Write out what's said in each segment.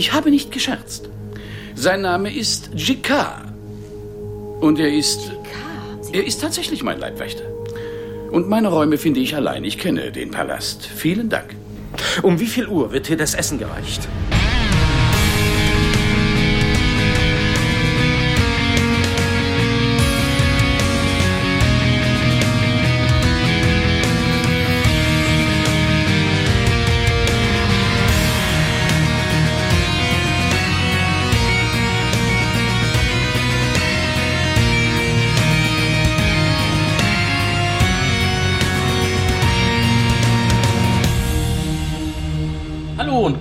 Ich habe nicht gescherzt. Sein Name ist Jikar. Und er ist. Er ist tatsächlich mein Leibwächter. Und meine Räume finde ich allein. Ich kenne den Palast. Vielen Dank. Um wie viel Uhr wird hier das Essen gereicht?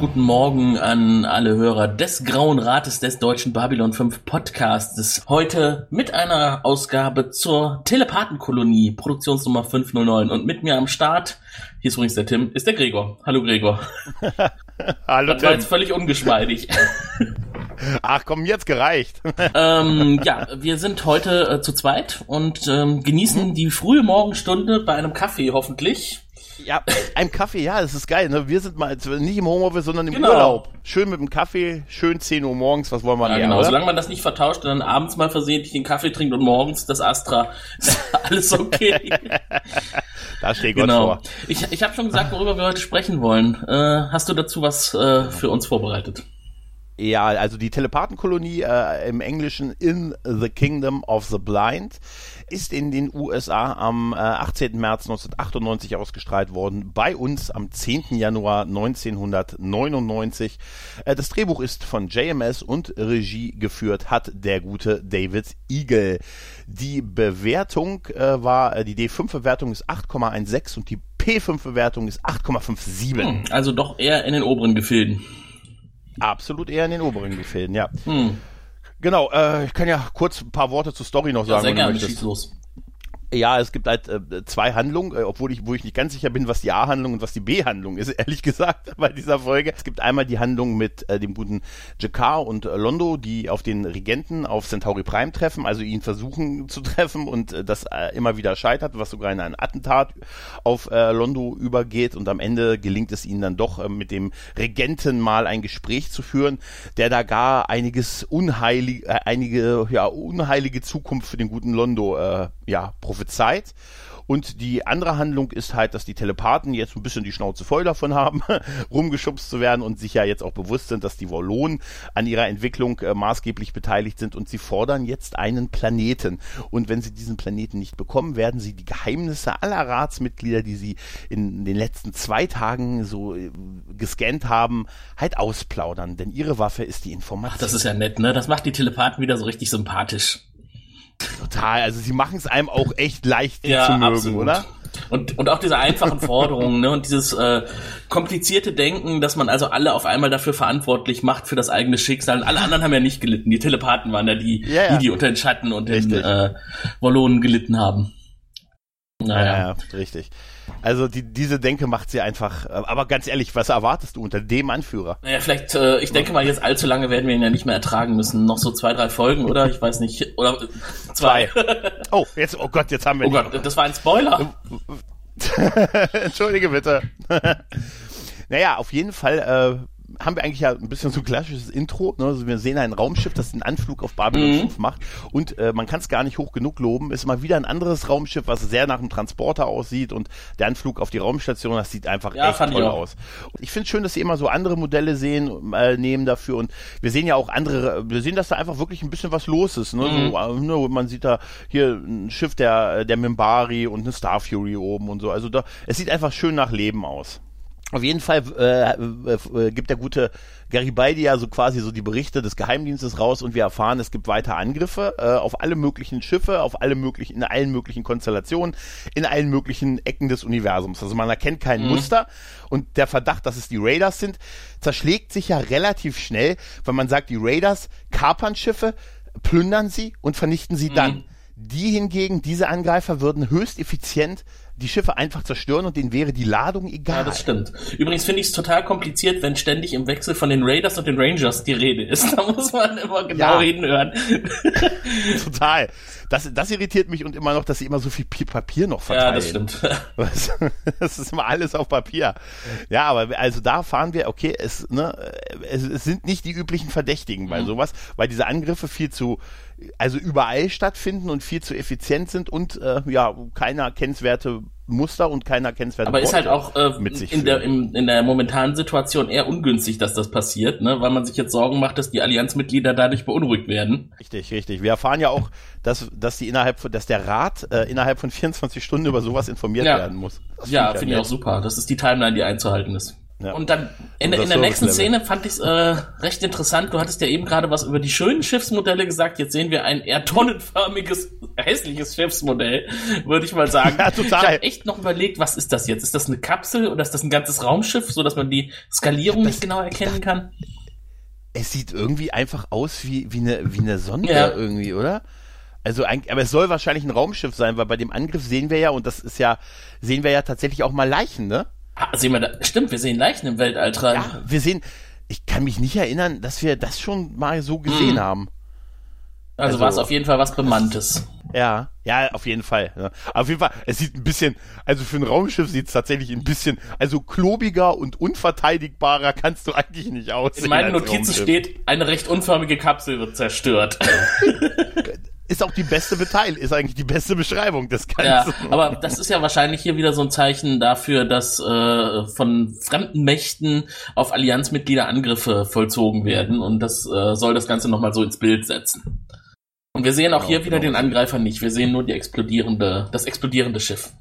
Guten Morgen an alle Hörer des Grauen Rates des deutschen Babylon 5 Podcasts. Heute mit einer Ausgabe zur Telepathenkolonie, Produktionsnummer 509. Und mit mir am Start, hier ist übrigens der Tim, ist der Gregor. Hallo Gregor. Hallo Das war jetzt völlig ungeschmeidig. Ach komm, jetzt gereicht. ähm, ja, wir sind heute äh, zu zweit und ähm, genießen die frühe Morgenstunde bei einem Kaffee hoffentlich. Ja, ein Kaffee, ja, das ist geil. Ne? Wir sind mal nicht im Homeoffice, sondern im Genau. Urlaub. Schön mit dem Kaffee, schön 10 Uhr morgens, was wollen wir Ja, mehr, genau. oder? Solange man das nicht vertauscht und dann abends mal versehentlich den Kaffee trinkt und morgens das Astra, ist alles okay. Da steht Gott genau. vor. Ich, ich habe schon gesagt, worüber wir heute sprechen wollen. Äh, hast du dazu was äh, für uns vorbereitet? Ja, also die Telepathenkolonie äh, im Englischen In the Kingdom of the Blind ist in den USA am äh, 18. März 1998 ausgestrahlt worden, bei uns am 10. Januar 1999. Äh, das Drehbuch ist von JMS und Regie geführt hat der gute David Eagle. Die Bewertung äh, war, äh, die D5-Bewertung ist 8,16 und die P5-Bewertung ist 8,57. Hm, also doch eher in den oberen Gefilden. Absolut eher in den oberen Gefilden, ja. Hm. Genau, äh, ich kann ja kurz ein paar Worte zur Story noch Ja, sagen, sehr wenn du gerne, schieß los. Ja, es gibt halt äh, zwei Handlungen, äh, obwohl ich, wo ich nicht ganz sicher bin, was die A-Handlung und was die B-Handlung ist, ehrlich gesagt, bei dieser Folge. Es gibt einmal die Handlung mit äh, dem guten Jakar und äh, Londo, die auf den Regenten auf Centauri Prime treffen, also ihn versuchen zu treffen und äh, das äh, immer wieder scheitert, was sogar in ein Attentat auf äh, Londo übergeht und am Ende gelingt es ihnen dann doch äh, mit dem Regenten mal ein Gespräch zu führen, der da gar einiges unheilige, äh, einige ja unheilige Zukunft für den guten Londo äh, ja prophezeit. Und die andere Handlung ist halt, dass die Telepathen jetzt ein bisschen die Schnauze voll davon haben, rumgeschubst zu werden und sich ja jetzt auch bewusst sind, dass die Wallonen an ihrer Entwicklung äh, maßgeblich beteiligt sind und sie fordern jetzt einen Planeten. Und wenn sie diesen Planeten nicht bekommen, werden sie die Geheimnisse aller Ratsmitglieder, die sie in den letzten zwei Tagen so äh, gescannt haben, halt ausplaudern. Denn ihre Waffe ist die Information. Ach, das ist ja nett, ne? Das macht die Telepathen wieder so richtig sympathisch. Total. Also sie machen es einem auch echt leicht die Ja, zu mögen, absolut. oder? Und, und auch diese einfachen Forderungen, ne? Und dieses äh, komplizierte Denken, dass man also alle auf einmal dafür verantwortlich macht für das eigene Schicksal. Und alle anderen haben ja nicht gelitten. Die Telepathen waren ja die, Ja, ja. die, die unter den Schatten und den Richtig. äh, Wallonen gelitten haben. Naja. Ja, ja, richtig. Also die, diese Denke macht sie einfach. äh, Aber ganz ehrlich, was erwartest du unter dem Anführer? Naja, vielleicht, äh, ich denke mal, jetzt allzu lange werden wir ihn ja nicht mehr ertragen müssen. Noch so zwei, drei Folgen, oder? Ich weiß nicht. Oder äh, zwei. Oh, jetzt, oh Gott, jetzt haben wir Oh Gott, das war ein Spoiler. Entschuldige bitte. naja, auf jeden Fall äh, haben wir eigentlich ja ein bisschen so ein klassisches Intro. Ne? Also wir sehen ein Raumschiff, das einen Anflug auf Babylon Mhm. 5 macht. Und äh, man kann es gar nicht hoch genug loben. Ist mal wieder ein anderes Raumschiff, was sehr nach einem Transporter aussieht. Und der Anflug auf die Raumstation, das sieht einfach Ja, echt toll aus. Und ich finde schön, dass sie immer so andere Modelle sehen, äh, nehmen dafür. Und wir sehen ja auch andere, wir sehen, dass da einfach wirklich ein bisschen was los ist. Ne? Mhm. So, äh, ne, man sieht da hier ein Schiff der, der Mimbari und eine Star Fury oben und so. Also da, es sieht einfach schön nach Leben aus. Auf jeden Fall äh, äh, äh, gibt der gute Garibaldi ja so quasi so die Berichte des Geheimdienstes raus und wir erfahren, es gibt weiter Angriffe äh, auf alle möglichen Schiffe, auf alle möglichen, in allen möglichen Konstellationen, in allen möglichen Ecken des Universums. Also man erkennt kein Muster und der Verdacht, dass es die Raiders sind, zerschlägt sich ja relativ schnell, weil man sagt, die Raiders kapern Schiffe, plündern sie und vernichten sie dann. Die hingegen, diese Angreifer würden höchst effizient die Schiffe einfach zerstören und denen wäre die Ladung egal. Ja, das stimmt. Übrigens finde ich es total kompliziert, wenn ständig im Wechsel von den Raiders und den Rangers die Rede ist. Da muss man immer genau Ja. reden hören. Total. Das, das irritiert mich und immer noch, dass sie immer so viel Pi- Papier noch verteilen. ja, das stimmt. Was? Das ist immer alles auf Papier. Ja, aber also da fahren wir, okay, es, ne, es, es sind nicht die üblichen Verdächtigen Mhm. bei sowas, weil diese Angriffe viel zu, also überall stattfinden und viel zu effizient sind und äh, ja, keiner kennenswerte Muster und keiner kennenswerte Aber ist halt auch äh, mit sich in, der, im, in der momentanen Situation eher ungünstig, dass das passiert, ne? weil man sich jetzt Sorgen macht, dass die Allianzmitglieder dadurch beunruhigt werden. Richtig, richtig. Wir erfahren ja auch, dass, dass die innerhalb von, dass der Rat äh, innerhalb von 24 Stunden über sowas informiert Ja. werden muss. Das Ja, find finde ich nett. auch super. Das ist die Timeline, die einzuhalten ist. Ja. Und dann in, in der nächsten. Szene fand ich es äh, recht interessant. Du hattest ja eben gerade was über die schönen Schiffsmodelle gesagt. Jetzt sehen wir ein eher tonnenförmiges, hässliches Schiffsmodell, würde ich mal sagen. Ja, total. Ich habe echt noch überlegt, was ist das jetzt? Ist das eine Kapsel oder ist das ein ganzes Raumschiff, so dass man die Skalierung Das- nicht genau erkennen kann? Es sieht irgendwie einfach aus wie, wie, eine, wie eine Sonde Ja. irgendwie, oder? Also, aber es soll wahrscheinlich ein Raumschiff sein, weil bei dem Angriff sehen wir ja, und das ist ja, sehen wir ja tatsächlich auch mal Leichen, ne? Sehen wir da, stimmt, wir sehen Leichen im Weltall tragen. Ja, wir sehen, ich kann mich nicht erinnern, dass wir das schon mal so gesehen Mhm. haben. also also- war es auf jeden Fall was Bemanntes. Ja, ja, auf jeden Fall. Ja. Auf jeden Fall, es sieht ein bisschen, also für ein Raumschiff sieht es tatsächlich ein bisschen, also klobiger und unverteidigbarer kannst du eigentlich nicht aussehen. In meinen Notizen Raumschiff. steht, eine recht unförmige Kapsel wird zerstört. Ist auch die beste Beteil, ist eigentlich die beste Beschreibung des Ja, Ganzen. aber das ist ja wahrscheinlich hier wieder so ein Zeichen dafür, dass äh, von fremden Mächten auf Allianzmitglieder Angriffe vollzogen werden und das äh, soll das Ganze nochmal so ins Bild setzen. Und wir sehen auch Genau, hier wieder genau. den Angreifer nicht. Wir sehen nur die explodierende, das explodierende Schiff.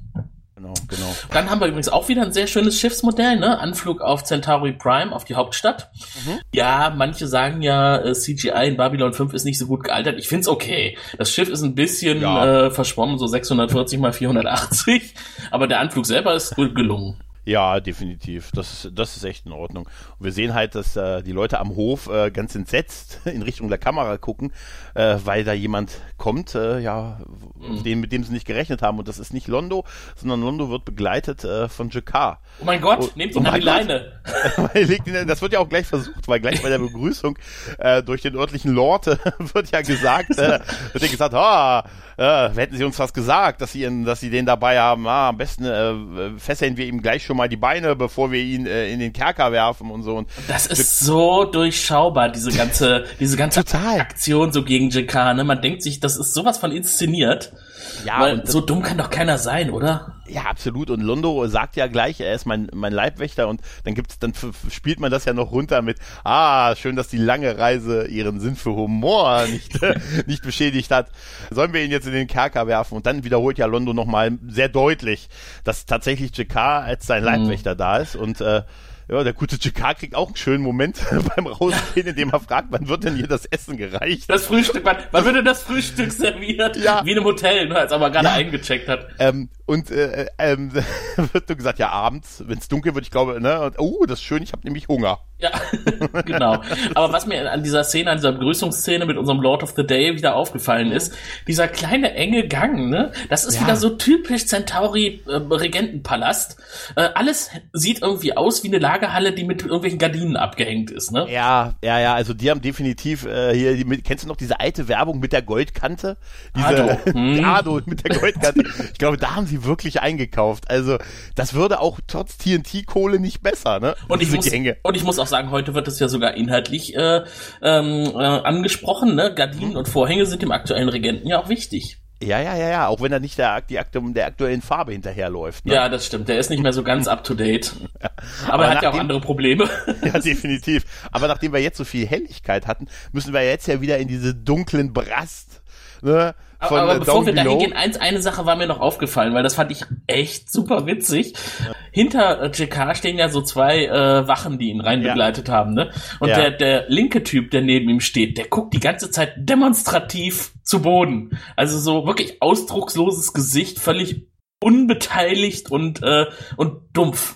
Genau, genau. Dann haben wir übrigens auch wieder ein sehr schönes Schiffsmodell, ne? Anflug auf Centauri Prime, auf die Hauptstadt. Mhm. Ja, manche sagen ja, äh, CGI in Babylon 5 ist nicht so gut gealtert. Ich find's okay. Das Schiff ist ein bisschen Ja. äh, verschwommen, so 640 mal 480. Aber der Anflug selber ist gut gelungen. Ja, definitiv. Das, das ist echt in Ordnung. Und wir sehen halt, dass äh, die Leute am Hof äh, ganz entsetzt in Richtung der Kamera gucken, äh, weil da jemand kommt, äh, ja, Mhm. den, mit dem sie nicht gerechnet haben. Und das ist nicht Londo, sondern Londo wird begleitet äh, von Jakar. Oh mein Gott, Oh, nehmt oh ihn an mein die. Leine. Das wird ja auch gleich versucht, weil gleich bei der Begrüßung äh, durch den örtlichen Lord wird ja gesagt, wird ja gesagt, ah, hätten sie uns was gesagt, dass sie, ihn, dass sie den dabei haben, ah, am besten fesseln wir ihm gleich schon mal die Beine, bevor wir ihn äh, in den Kerker werfen und so. Und Das ist so durchschaubar, diese ganze, diese ganze Total. Aktion so gegen JK, ne? Man denkt sich, das ist sowas von inszeniert. Ja, weil so dumm kann doch keiner sein, oder? Ja, absolut. Und Londo sagt ja gleich, er ist mein, mein Leibwächter und dann gibt's, dann spielt man das ja noch runter mit, ah, schön, dass die lange Reise ihren Sinn für Humor nicht, nicht beschädigt hat. Sollen wir ihn jetzt in den Kerker werfen? Und dann wiederholt ja Londo nochmal sehr deutlich, dass tatsächlich Jakar als sein Leibwächter da ist und, äh, ja, der gute Jakar kriegt auch einen schönen Moment beim Rausgehen, indem er fragt, wann wird denn hier das Essen gereicht? Das Frühstück, wann, wann wird denn das Frühstück serviert? Ja. Wie in einem Hotel, ne, als er mal gerade Ja. eingecheckt hat. Ähm, und äh, ähm, wird nur gesagt, ja, abends, wenn es dunkel wird, ich glaube, ne, und, oh, das ist schön, ich habe nämlich Hunger. Ja, genau. Aber was mir an dieser Szene, an dieser Begrüßungsszene mit unserem Lord of the Day wieder aufgefallen ist, dieser kleine enge Gang, ne? Das ist Ja. wieder so typisch Centauri äh, Regentenpalast. Äh, alles sieht irgendwie aus wie eine Lagerhalle, die mit irgendwelchen Gardinen abgehängt ist, ne? Ja, ja, ja, also die haben definitiv äh, hier, die, kennst du noch diese alte Werbung mit der Goldkante? Diese, Ado. Hm. Ado mit der Goldkante. Ich glaube, da haben sie wirklich eingekauft. Also das würde auch trotz TNT-Kohle nicht besser, ne? Und ich, muss, Gänge. und ich muss auch sagen, heute wird es ja sogar inhaltlich äh, ähm, äh, angesprochen. Ne? Gardinen und Vorhänge sind dem aktuellen Regenten ja auch wichtig. Ja, ja, ja, ja, auch wenn er nicht der, die der aktuellen Farbe hinterherläuft. Ne? Ja, das stimmt. Der ist nicht mehr so ganz up to date. Aber, Aber er hat ja auch andere Probleme. Ja, definitiv. Aber nachdem wir jetzt so viel Helligkeit hatten, müssen wir jetzt ja wieder in diese dunklen Brast. Ne, von, Aber, aber äh, bevor wir da hingehen, eins, eine Sache war mir noch aufgefallen, weil das fand ich echt super witzig. Hinter äh, JK stehen ja so zwei äh, Wachen, die ihn rein Ja. begleitet haben, ne? Und Ja. der, der linke Typ, der neben ihm steht, der guckt die ganze Zeit demonstrativ zu Boden. Also so wirklich ausdrucksloses Gesicht, völlig unbeteiligt und, äh, und dumpf.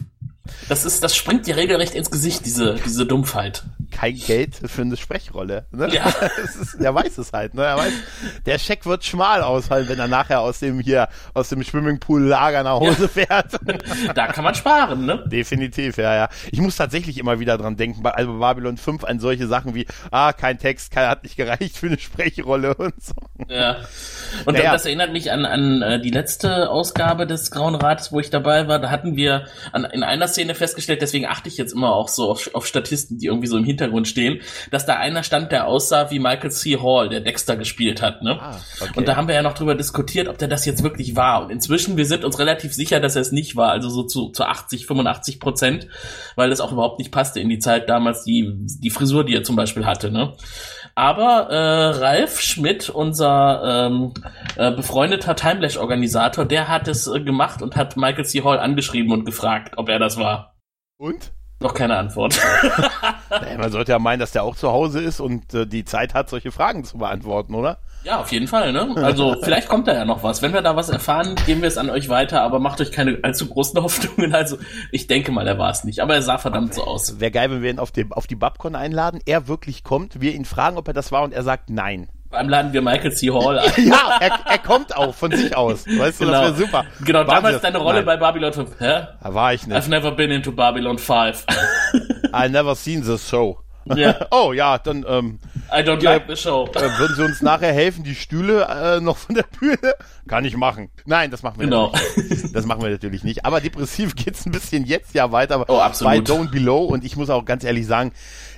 Das ist, das springt dir regelrecht ins Gesicht, diese, diese Dumpfheit. kein Geld für eine Sprechrolle. Ne? Ja. Ist, der weiß es halt. Ne? Er weiß, der Scheck wird schmal ausfallen, wenn er nachher aus dem hier, aus dem Swimmingpool-Lager nach Hause fährt. Da kann man sparen, ne? Definitiv, ja, ja. Ich muss tatsächlich immer wieder dran denken, bei also Babylon 5 an solche Sachen wie, ah, kein Text, kein, hat nicht gereicht für eine Sprechrolle und so. Ja. Und naja. das erinnert mich an, an äh, die letzte Ausgabe des Grauen Rates, wo ich dabei war. Da hatten wir an, in einer Szene festgestellt, deswegen achte ich jetzt immer auch so auf, auf Statisten, die irgendwie so im Hintergrund stehen, dass da einer stand, der aussah wie Michael C. Hall, der Dexter gespielt hat. Ne? Ah, okay. Und da haben wir ja noch drüber diskutiert, ob der das jetzt wirklich war. Und inzwischen, wir sind uns relativ sicher, dass er es nicht war. Also so zu, zu 80, 85 Prozent, weil das auch überhaupt nicht passte in die Zeit damals, die, die Frisur, die er zum Beispiel hatte. Ne? Aber äh, Ralf Schmidt, unser ähm, äh, befreundeter Timelash-Organisator, der hat es äh, gemacht und hat Michael C. Hall angeschrieben und gefragt, ob er das war. Und? Noch keine Antwort. naja, man sollte ja meinen, dass der auch zu Hause ist und äh, die Zeit hat, solche Fragen zu beantworten, oder? Ja, auf jeden Fall, ne? Also vielleicht kommt da ja noch was. Wenn wir da was erfahren, geben wir es an euch weiter, aber macht euch keine allzu großen Hoffnungen. Also ich denke mal, er war es nicht, aber er sah verdammt so aus. Wäre geil, wenn wir ihn auf, dem, auf die Babcon einladen, er wirklich kommt, wir ihn fragen, ob er das war und er sagt nein. Beim laden wir Michael C. Hall ein. ja, er, er kommt auch von sich aus. Weißt du, genau. das wäre super. Genau, Wahnsinn. damals deine Rolle Nein. bei Babylon 5. Hä? Da war ich nicht. I've never been into Babylon 5. I never seen the show. Ja. oh ja, dann ähm, I don't ja, like the show. Äh, würden Sie uns nachher helfen, die Stühle äh, noch von der Bühne? Kann ich machen. Nein, das machen wir genau. nicht. Das machen wir natürlich nicht. Aber depressiv geht's ein bisschen jetzt ja weiter oh, absolut. bei Don't Below und ich muss auch ganz ehrlich sagen,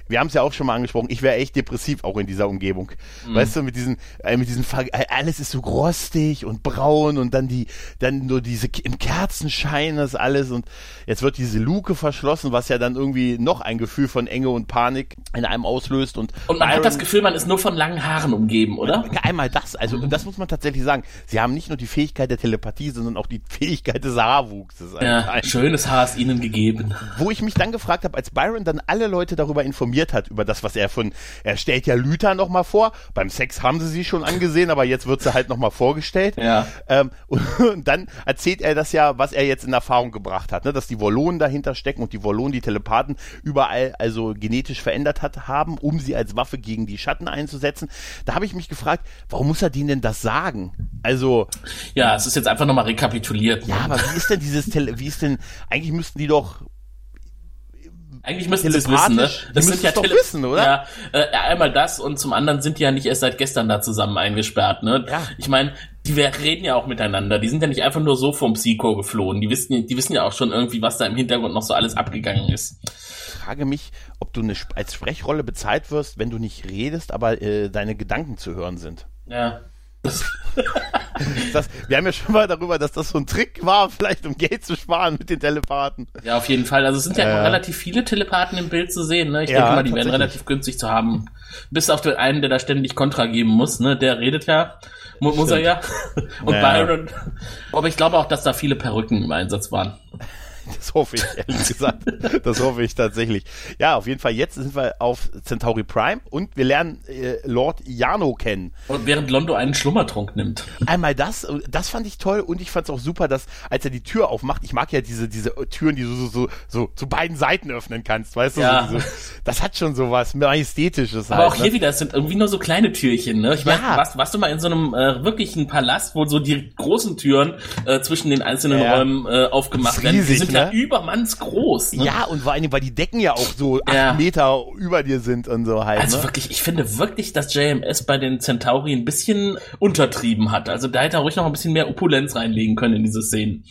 wir haben es ja auch schon mal angesprochen, ich wäre echt depressiv auch in dieser Umgebung. Mhm. Weißt du, mit diesen, äh, mit diesen, äh, alles ist so rostig und braun und dann die, dann nur diese, im Kerzenschein das alles und jetzt wird diese Luke verschlossen, was ja dann irgendwie noch ein Gefühl von Enge und Panik in einem auslöst und. Und man Byron, hat das Gefühl, man ist nur von langen Haaren umgeben, oder? Einmal das, also, und das muss man tatsächlich sagen. Sie haben nicht nur die Fähigkeit der Telepathie, sondern auch die Fähigkeit des Haarwuchses. Ja, schönes Haar ist ihnen gegeben. Wo ich mich dann gefragt habe, als Byron dann alle Leute darüber informiert informiert hat über das, was er von, er stellt ja Lüther nochmal vor. Beim Sex haben sie sie schon angesehen, aber jetzt wird sie halt nochmal vorgestellt. Ja. Ähm, und, und, dann erzählt er das ja, was er jetzt in Erfahrung gebracht hat, ne? dass die Wollonen dahinter stecken und die Wollonen die Telepathen überall also genetisch verändert hat, haben, um sie als Waffe gegen die Schatten einzusetzen. Da habe ich mich gefragt, warum muss er denen denn das sagen? Also. Ja, es ist jetzt einfach nochmal rekapituliert. Ja, aber wie ist denn dieses Tele wie ist denn, eigentlich müssten die doch eigentlich müssten sie es wissen, ne? Das sind ja doch wissen, oder? Ja, äh, einmal das und zum anderen sind die ja nicht erst seit gestern da zusammen eingesperrt, ne? Ja. Ich meine, die reden ja auch miteinander. Die sind ja nicht einfach nur so vom Psycho geflohen. Die wissen, die wissen ja auch schon irgendwie, was da im Hintergrund noch so alles abgegangen ist. Ich frage mich, ob du eine, als Sprechrolle bezahlt wirst, wenn du nicht redest, aber äh, deine Gedanken zu hören sind. Ja. Das, wir haben ja schon mal darüber, dass das so ein Trick war, vielleicht um Geld zu sparen mit den Telepathen. Ja, auf jeden Fall. Also es sind ja äh, relativ viele Telepathen im Bild zu sehen. Ne? Ich ja, denke mal, die werden relativ günstig zu haben. Bis auf den einen, der da ständig Kontra geben muss. Ne? Der redet ja, muss, muss er ja. Und naja. Byron. Aber ich glaube auch, dass da viele Perücken im Einsatz waren. Das hoffe ich, ehrlich gesagt. Das hoffe ich tatsächlich. Ja, auf jeden Fall, jetzt sind wir auf Centauri Prime und wir lernen äh, Lord Jano kennen. Und während Londo einen Schlummertrunk nimmt. Einmal das, das fand ich toll und ich fand es auch super, dass, als er die Tür aufmacht, ich mag ja diese, diese Türen, die du so, so, so zu beiden Seiten öffnen kannst, weißt du? Ja. So, so, das hat schon so was Majestätisches. Aber halt, auch hier ne? wieder, es sind irgendwie nur so kleine Türchen, ne? Ich meine, ja. warst, warst du mal in so einem äh, wirklichen Palast, wo so die großen Türen äh, zwischen den einzelnen ja. Räumen äh, aufgemacht werden? Die sind ja ne? übermannsgroß. Ne? Ja, und vor allem, weil die Decken ja auch so ja. acht Meter über dir sind und so halt. Also ne? wirklich, ich finde wirklich, dass JMS bei den Centauri ein bisschen untertrieben hat. Also da hätte er ruhig noch ein bisschen mehr Opulenz reinlegen können in diese Szenen.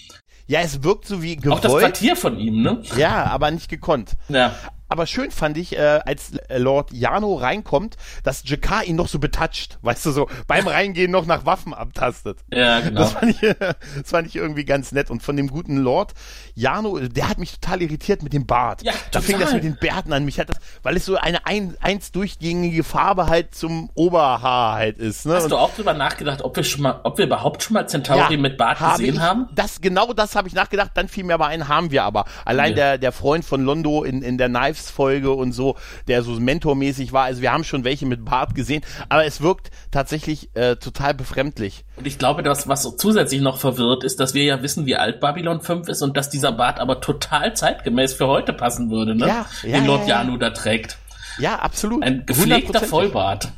Ja, es wirkt so wie gewollt. Auch das Quartier von ihm, ne? Ja, aber nicht gekonnt. Ja aber schön fand ich, äh, als Lord Jano reinkommt, dass Jakar ihn noch so betatscht, weißt du, so beim Reingehen noch nach Waffen abtastet. Ja, genau. Das fand, ich, das fand ich irgendwie ganz nett. Und von dem guten Lord Jano, der hat mich total irritiert mit dem Bart. Ja, total. Da fing das mit den Bärten an. Mich hat das, weil es so eine ein, eins durchgängige Farbe halt zum Oberhaar halt ist. Ne? Hast Und du auch drüber nachgedacht, ob wir schon mal, ob wir überhaupt schon mal Centauri ja, mit Bart gesehen ich, haben? Das, genau das habe ich nachgedacht. Dann fiel mir aber ein, haben wir aber. Allein ja. der, der Freund von Londo in, in der Knives Folge und so, der so mentormäßig war. Also wir haben schon welche mit Bart gesehen, aber es wirkt tatsächlich äh, total befremdlich. Und ich glaube, das, was so zusätzlich noch verwirrt, ist, dass wir ja wissen, wie alt Babylon 5 ist und dass dieser Bart aber total zeitgemäß für heute passen würde, ne? Ja, ja, Den Lord ja, ja. Janu da trägt. Ja, absolut. Ein gepflegter 100%. Vollbart.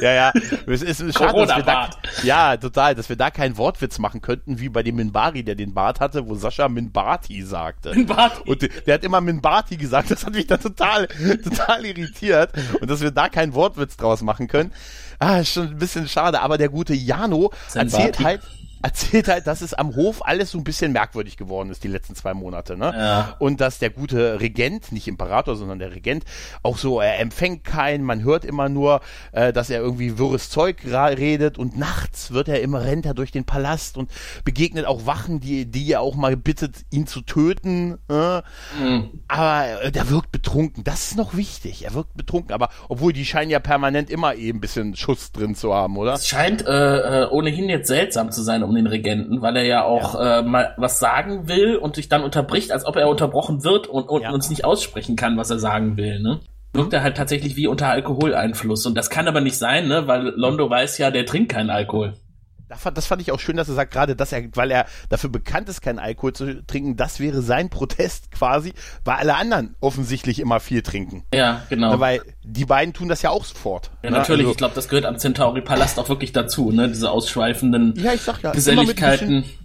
Ja, ja. Es ist schade, dass wir da, ja, total, dass wir da keinen Wortwitz machen könnten, wie bei dem Minbari, der den Bart hatte, wo Sascha Minbati sagte. Minbati. Und der, hat immer Minbati gesagt, das hat mich dann total, total irritiert. Und dass wir da keinen Wortwitz draus machen können. Ah, ist schon ein bisschen schade, aber der gute Jano erzählt halt, erzählt halt, dass es am Hof alles so ein bisschen merkwürdig geworden ist die letzten zwei Monate, ne? Ja. Und dass der gute Regent, nicht Imperator, sondern der Regent, auch so, er empfängt keinen, man hört immer nur, äh, dass er irgendwie wirres Zeug redet und nachts wird er immer, rennt er durch den Palast und begegnet auch Wachen, die, die er auch mal bittet, ihn zu töten. Äh? Aber äh, der wirkt betrunken, das ist noch wichtig, er wirkt betrunken, aber obwohl die scheinen ja permanent immer eben ein bisschen Schuss drin zu haben, oder? Es scheint äh, äh, ohnehin jetzt seltsam zu sein um den Regenten, weil er ja auch Äh, mal was sagen will und sich dann unterbricht, als ob er unterbrochen wird und, und Ja. uns nicht aussprechen kann, was er sagen will. Ne? Wirkt er halt tatsächlich wie unter Alkoholeinfluss. Und das kann aber nicht sein, ne? weil Londo weiß ja, der trinkt keinen Alkohol. Das fand, ich auch schön, dass er sagt, gerade, dass er, weil er dafür bekannt ist, keinen Alkohol zu trinken, das wäre sein Protest quasi, weil alle anderen offensichtlich immer viel trinken. Ja, genau. Weil die beiden tun das ja auch sofort. ja, ne? natürlich, Also, ich glaube, das gehört am Centauri-Palast auch wirklich dazu, ne? Diese ausschweifenden ja, ich sag ja, immer mit, ein Geselligkeiten. bisschen,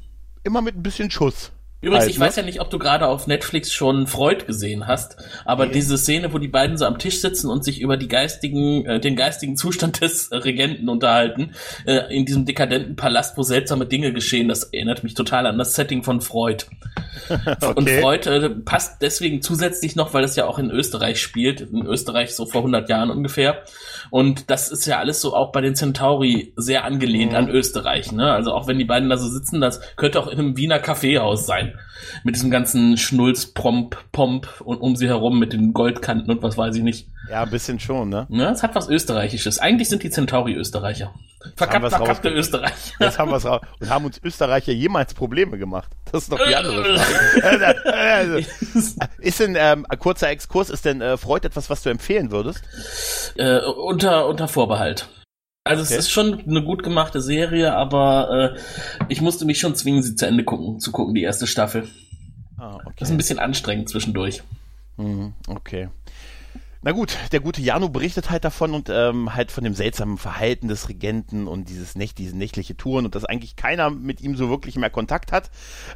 immer mit ein bisschen Schuss. Übrigens, halt, ich ne? weiß ja nicht, ob du gerade auf Netflix schon Freud gesehen hast, aber diese Szene, wo die beiden so am Tisch sitzen und sich über die geistigen, äh, den geistigen Zustand des Regenten unterhalten, äh, in diesem dekadenten Palast, wo seltsame Dinge geschehen, das erinnert mich total an das Setting von Freud. Und Okay. Freud äh, passt deswegen zusätzlich noch, weil es ja auch in Österreich spielt, in Österreich so vor 100 Jahren ungefähr. Und das ist ja alles so auch bei den Centauri sehr angelehnt Mhm. an Österreich. Ne? Also auch wenn die beiden da so sitzen, das könnte auch in einem Wiener Kaffeehaus sein. Mit diesem ganzen Schnulz, Pomp, Pomp und um sie herum mit den Goldkanten und was weiß ich nicht. Ja, ein bisschen schon, ne? Ne? Es hat was Österreichisches. Eigentlich sind die Centauri Österreicher. Verkapp, wir's verkappte rausgekriegt. Österreich. Jetzt haben wir es raus. Und haben uns Österreicher jemals Probleme gemacht? Das ist doch die andere Frage. ist denn, ähm, ein kurzer Exkurs, ist denn äh, Freud etwas, was du empfehlen würdest? äh, unter, unter Vorbehalt. Also Okay. es ist schon eine gut gemachte Serie, aber äh, ich musste mich schon zwingen, sie zu Ende gucken, zu gucken, die erste Staffel. Ah, okay. Das ist ein bisschen anstrengend zwischendurch. Mhm, Okay. Na gut, der gute Janu berichtet halt davon und ähm, halt von dem seltsamen Verhalten des Regenten und dieses Nächt, diese nächtliche Touren und dass eigentlich keiner mit ihm so wirklich mehr Kontakt hat.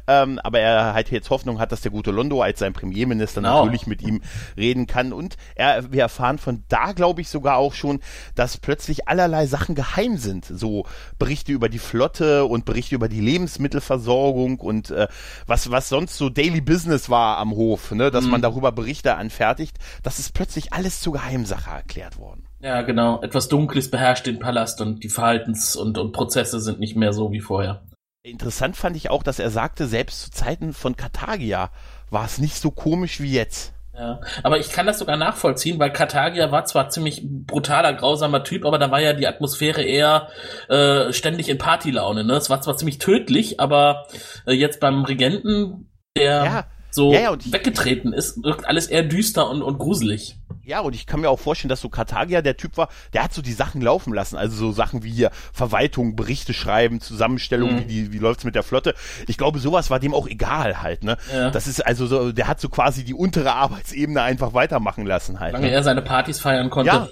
Ähm, aber er halt jetzt Hoffnung hat, dass der gute Londo als sein Premierminister Genau. natürlich mit ihm reden kann. Und er, wir erfahren von da, glaube ich, sogar auch schon, dass plötzlich allerlei Sachen geheim sind. So Berichte über die Flotte und Berichte über die Lebensmittelversorgung und äh, was, was sonst so Daily Business war am Hof, ne? dass man darüber Berichte anfertigt. Das ist plötzlich alles zur Geheimsache erklärt worden. Ja, genau. Etwas Dunkles beherrscht den Palast und die Verhaltens- und, und Prozesse sind nicht mehr so wie vorher. Interessant fand ich auch, dass er sagte, selbst zu Zeiten von Karthagia war es nicht so komisch wie jetzt. Ja, aber ich kann das sogar nachvollziehen, weil Karthagia war zwar ziemlich brutaler, grausamer Typ, aber da war ja die Atmosphäre eher äh, ständig in Partylaune. Ne? Es war zwar ziemlich tödlich, aber äh, jetzt beim Regenten, der Ja. So Ja, ja, und ich- weggetreten ist, wirkt alles eher düster und, und gruselig. Ja, und ich kann mir auch vorstellen, dass so Karthagia der Typ war, der hat so die Sachen laufen lassen. Also so Sachen wie hier Verwaltung, Berichte schreiben, Zusammenstellung, Mhm. wie, die, wie läuft's mit der Flotte. Ich glaube, sowas war dem auch egal halt, ne? Ja. Das ist also so, der hat so quasi die untere Arbeitsebene einfach weitermachen lassen halt. Solange Ne? er seine Partys feiern konnte. Ja.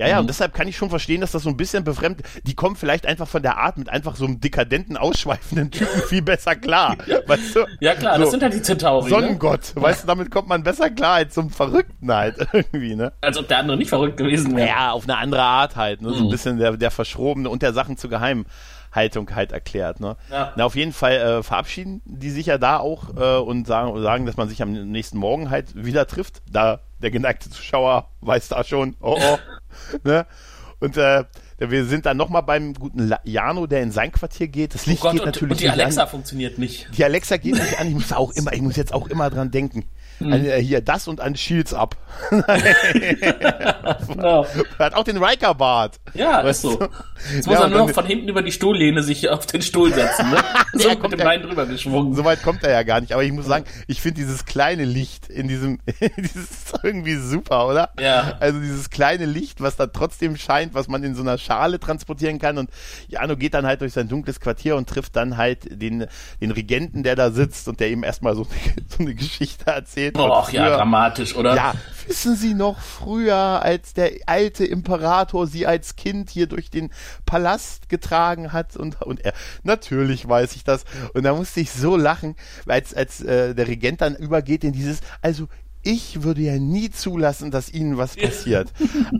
Ja, ja, Mhm. und deshalb kann ich schon verstehen, dass das so ein bisschen befremdet. Die kommen vielleicht einfach von der Art mit einfach so einem dekadenten, ausschweifenden Typen viel besser klar. Weißt du? Ja, klar, so, das sind halt die Centauri. Ne? Sonnengott. Weißt du, damit kommt man besser klar als zum Verrückten halt irgendwie, ne? Als ob der andere nicht verrückt gewesen wäre. Ja, auf eine andere Art halt, ne? So ein Mhm. bisschen der, der Verschrobene und der Sachen zur Geheimhaltung halt erklärt, ne? Ja. Na, auf jeden Fall äh, verabschieden die sich ja da auch äh, und sagen, sagen, dass man sich am nächsten Morgen halt wieder trifft. Da der geneigte Zuschauer weiß da schon, oh oh, ne? Und äh, wir sind dann nochmal beim guten Jano, der in sein Quartier geht. Das Oh Licht Gott, geht und, natürlich und die Alexa an. funktioniert nicht. Die Alexa geht nicht an. Ich muss auch immer, ich muss jetzt auch immer dran denken. Hm. An, äh, hier das und an Shields ab. Genau. Er hat auch den Riker-Bart. Ja, Weißt ist so. du? Jetzt Ja, muss er und nur noch von hinten über die Stuhllehne sich auf den Stuhl setzen, ne? so Ja, mit kommt dem er- Bein drüber geschwungen. So weit kommt er ja gar nicht. Aber ich muss sagen, ich finde dieses kleine Licht in diesem, dieses ist irgendwie super, oder? Ja. Also dieses kleine Licht, was da trotzdem scheint, was man in so einer Schale transportieren kann. Und Jano geht dann halt durch sein dunkles Quartier und trifft dann halt den, den Regenten, der da sitzt und der ihm erstmal so, so eine Geschichte erzählt. Geht. Och, ja, dramatisch, oder? Ja, wissen Sie noch früher, als der alte Imperator sie als Kind hier durch den Palast getragen hat und, und er, natürlich weiß ich das. Und da musste ich so lachen, als, als äh, der Regent dann übergeht in dieses, also ich würde ja nie zulassen, dass ihnen was passiert.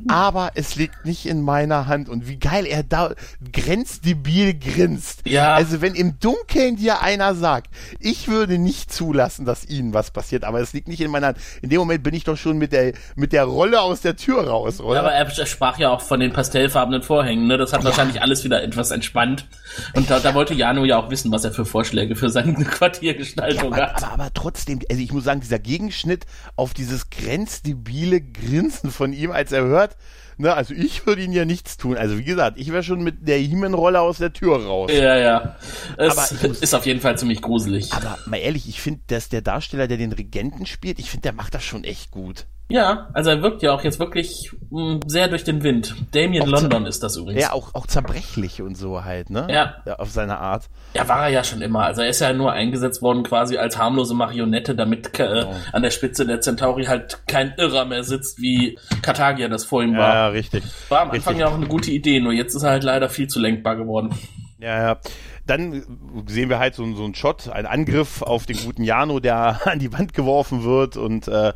Aber es liegt nicht in meiner Hand. Und wie geil er da grenzdebil grinst. Ja. Also wenn im Dunkeln dir einer sagt, ich würde nicht zulassen, dass ihnen was passiert, aber es liegt nicht in meiner Hand. In dem Moment bin ich doch schon mit der, mit der Rolle aus der Tür raus, oder? Aber er sprach ja auch von den pastellfarbenen Vorhängen, ne? Das hat wahrscheinlich alles wieder etwas entspannt. Und da, da wollte Jano ja auch wissen, was er für Vorschläge für seine Quartiergestaltung aber, hat. aber, aber trotzdem, also ich muss sagen, dieser Gegenschnitt auf dieses grenzdebile Grinsen von ihm, als er hört, ne, also ich würde ihn ja nichts tun. Also wie gesagt, ich wäre schon mit der He-Man-Rolle aus der Tür raus. Ja, ja. Es Aber muss- ist auf jeden Fall ziemlich gruselig. Aber mal ehrlich, ich finde, dass der Darsteller, der den Regenten spielt, ich finde, der macht das schon echt gut. Ja, also er wirkt ja auch jetzt wirklich mh, sehr durch den Wind. Damien Auch London ist das übrigens. Ja, auch, auch zerbrechlich und so halt, ne? Ja. Auf seine Art. Ja, war er ja schon immer. Also er ist ja nur eingesetzt worden quasi als harmlose Marionette, damit äh, Oh. an der Spitze der Centauri halt kein Irrer mehr sitzt, wie Kartagier das vorhin Ja, war. Richtig. War am Anfang richtig. ja auch eine gute Idee, nur jetzt ist er halt leider viel zu lenkbar geworden. Ja, ja. Dann sehen wir halt so, so einen Shot, einen Angriff auf den guten Jano, der an die Wand geworfen wird und äh,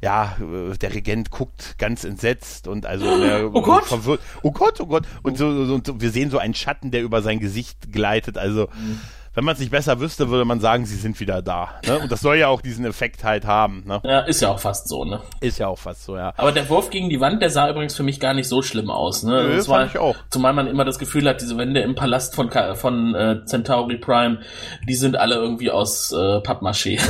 ja, äh, der Regent guckt ganz entsetzt und also der Oh Gott! verwirrt. Oh Gott, oh Gott. Und so, so, und wir sehen so einen Schatten, der über sein Gesicht gleitet. Also wenn man es nicht besser wüsste, würde man sagen, sie sind wieder da. Ne? Und das soll ja auch diesen Effekt halt haben. Ne? Ja, ist ja auch fast so, ne? Ist ja auch fast so, ja. Aber der Wurf gegen die Wand, der sah übrigens für mich gar nicht so schlimm aus. Ne? Nö, Das fand ich auch. Zumal man immer das Gefühl hat, diese Wände im Palast von, von äh, Centauri Prime, die sind alle irgendwie aus äh, Pappmaché.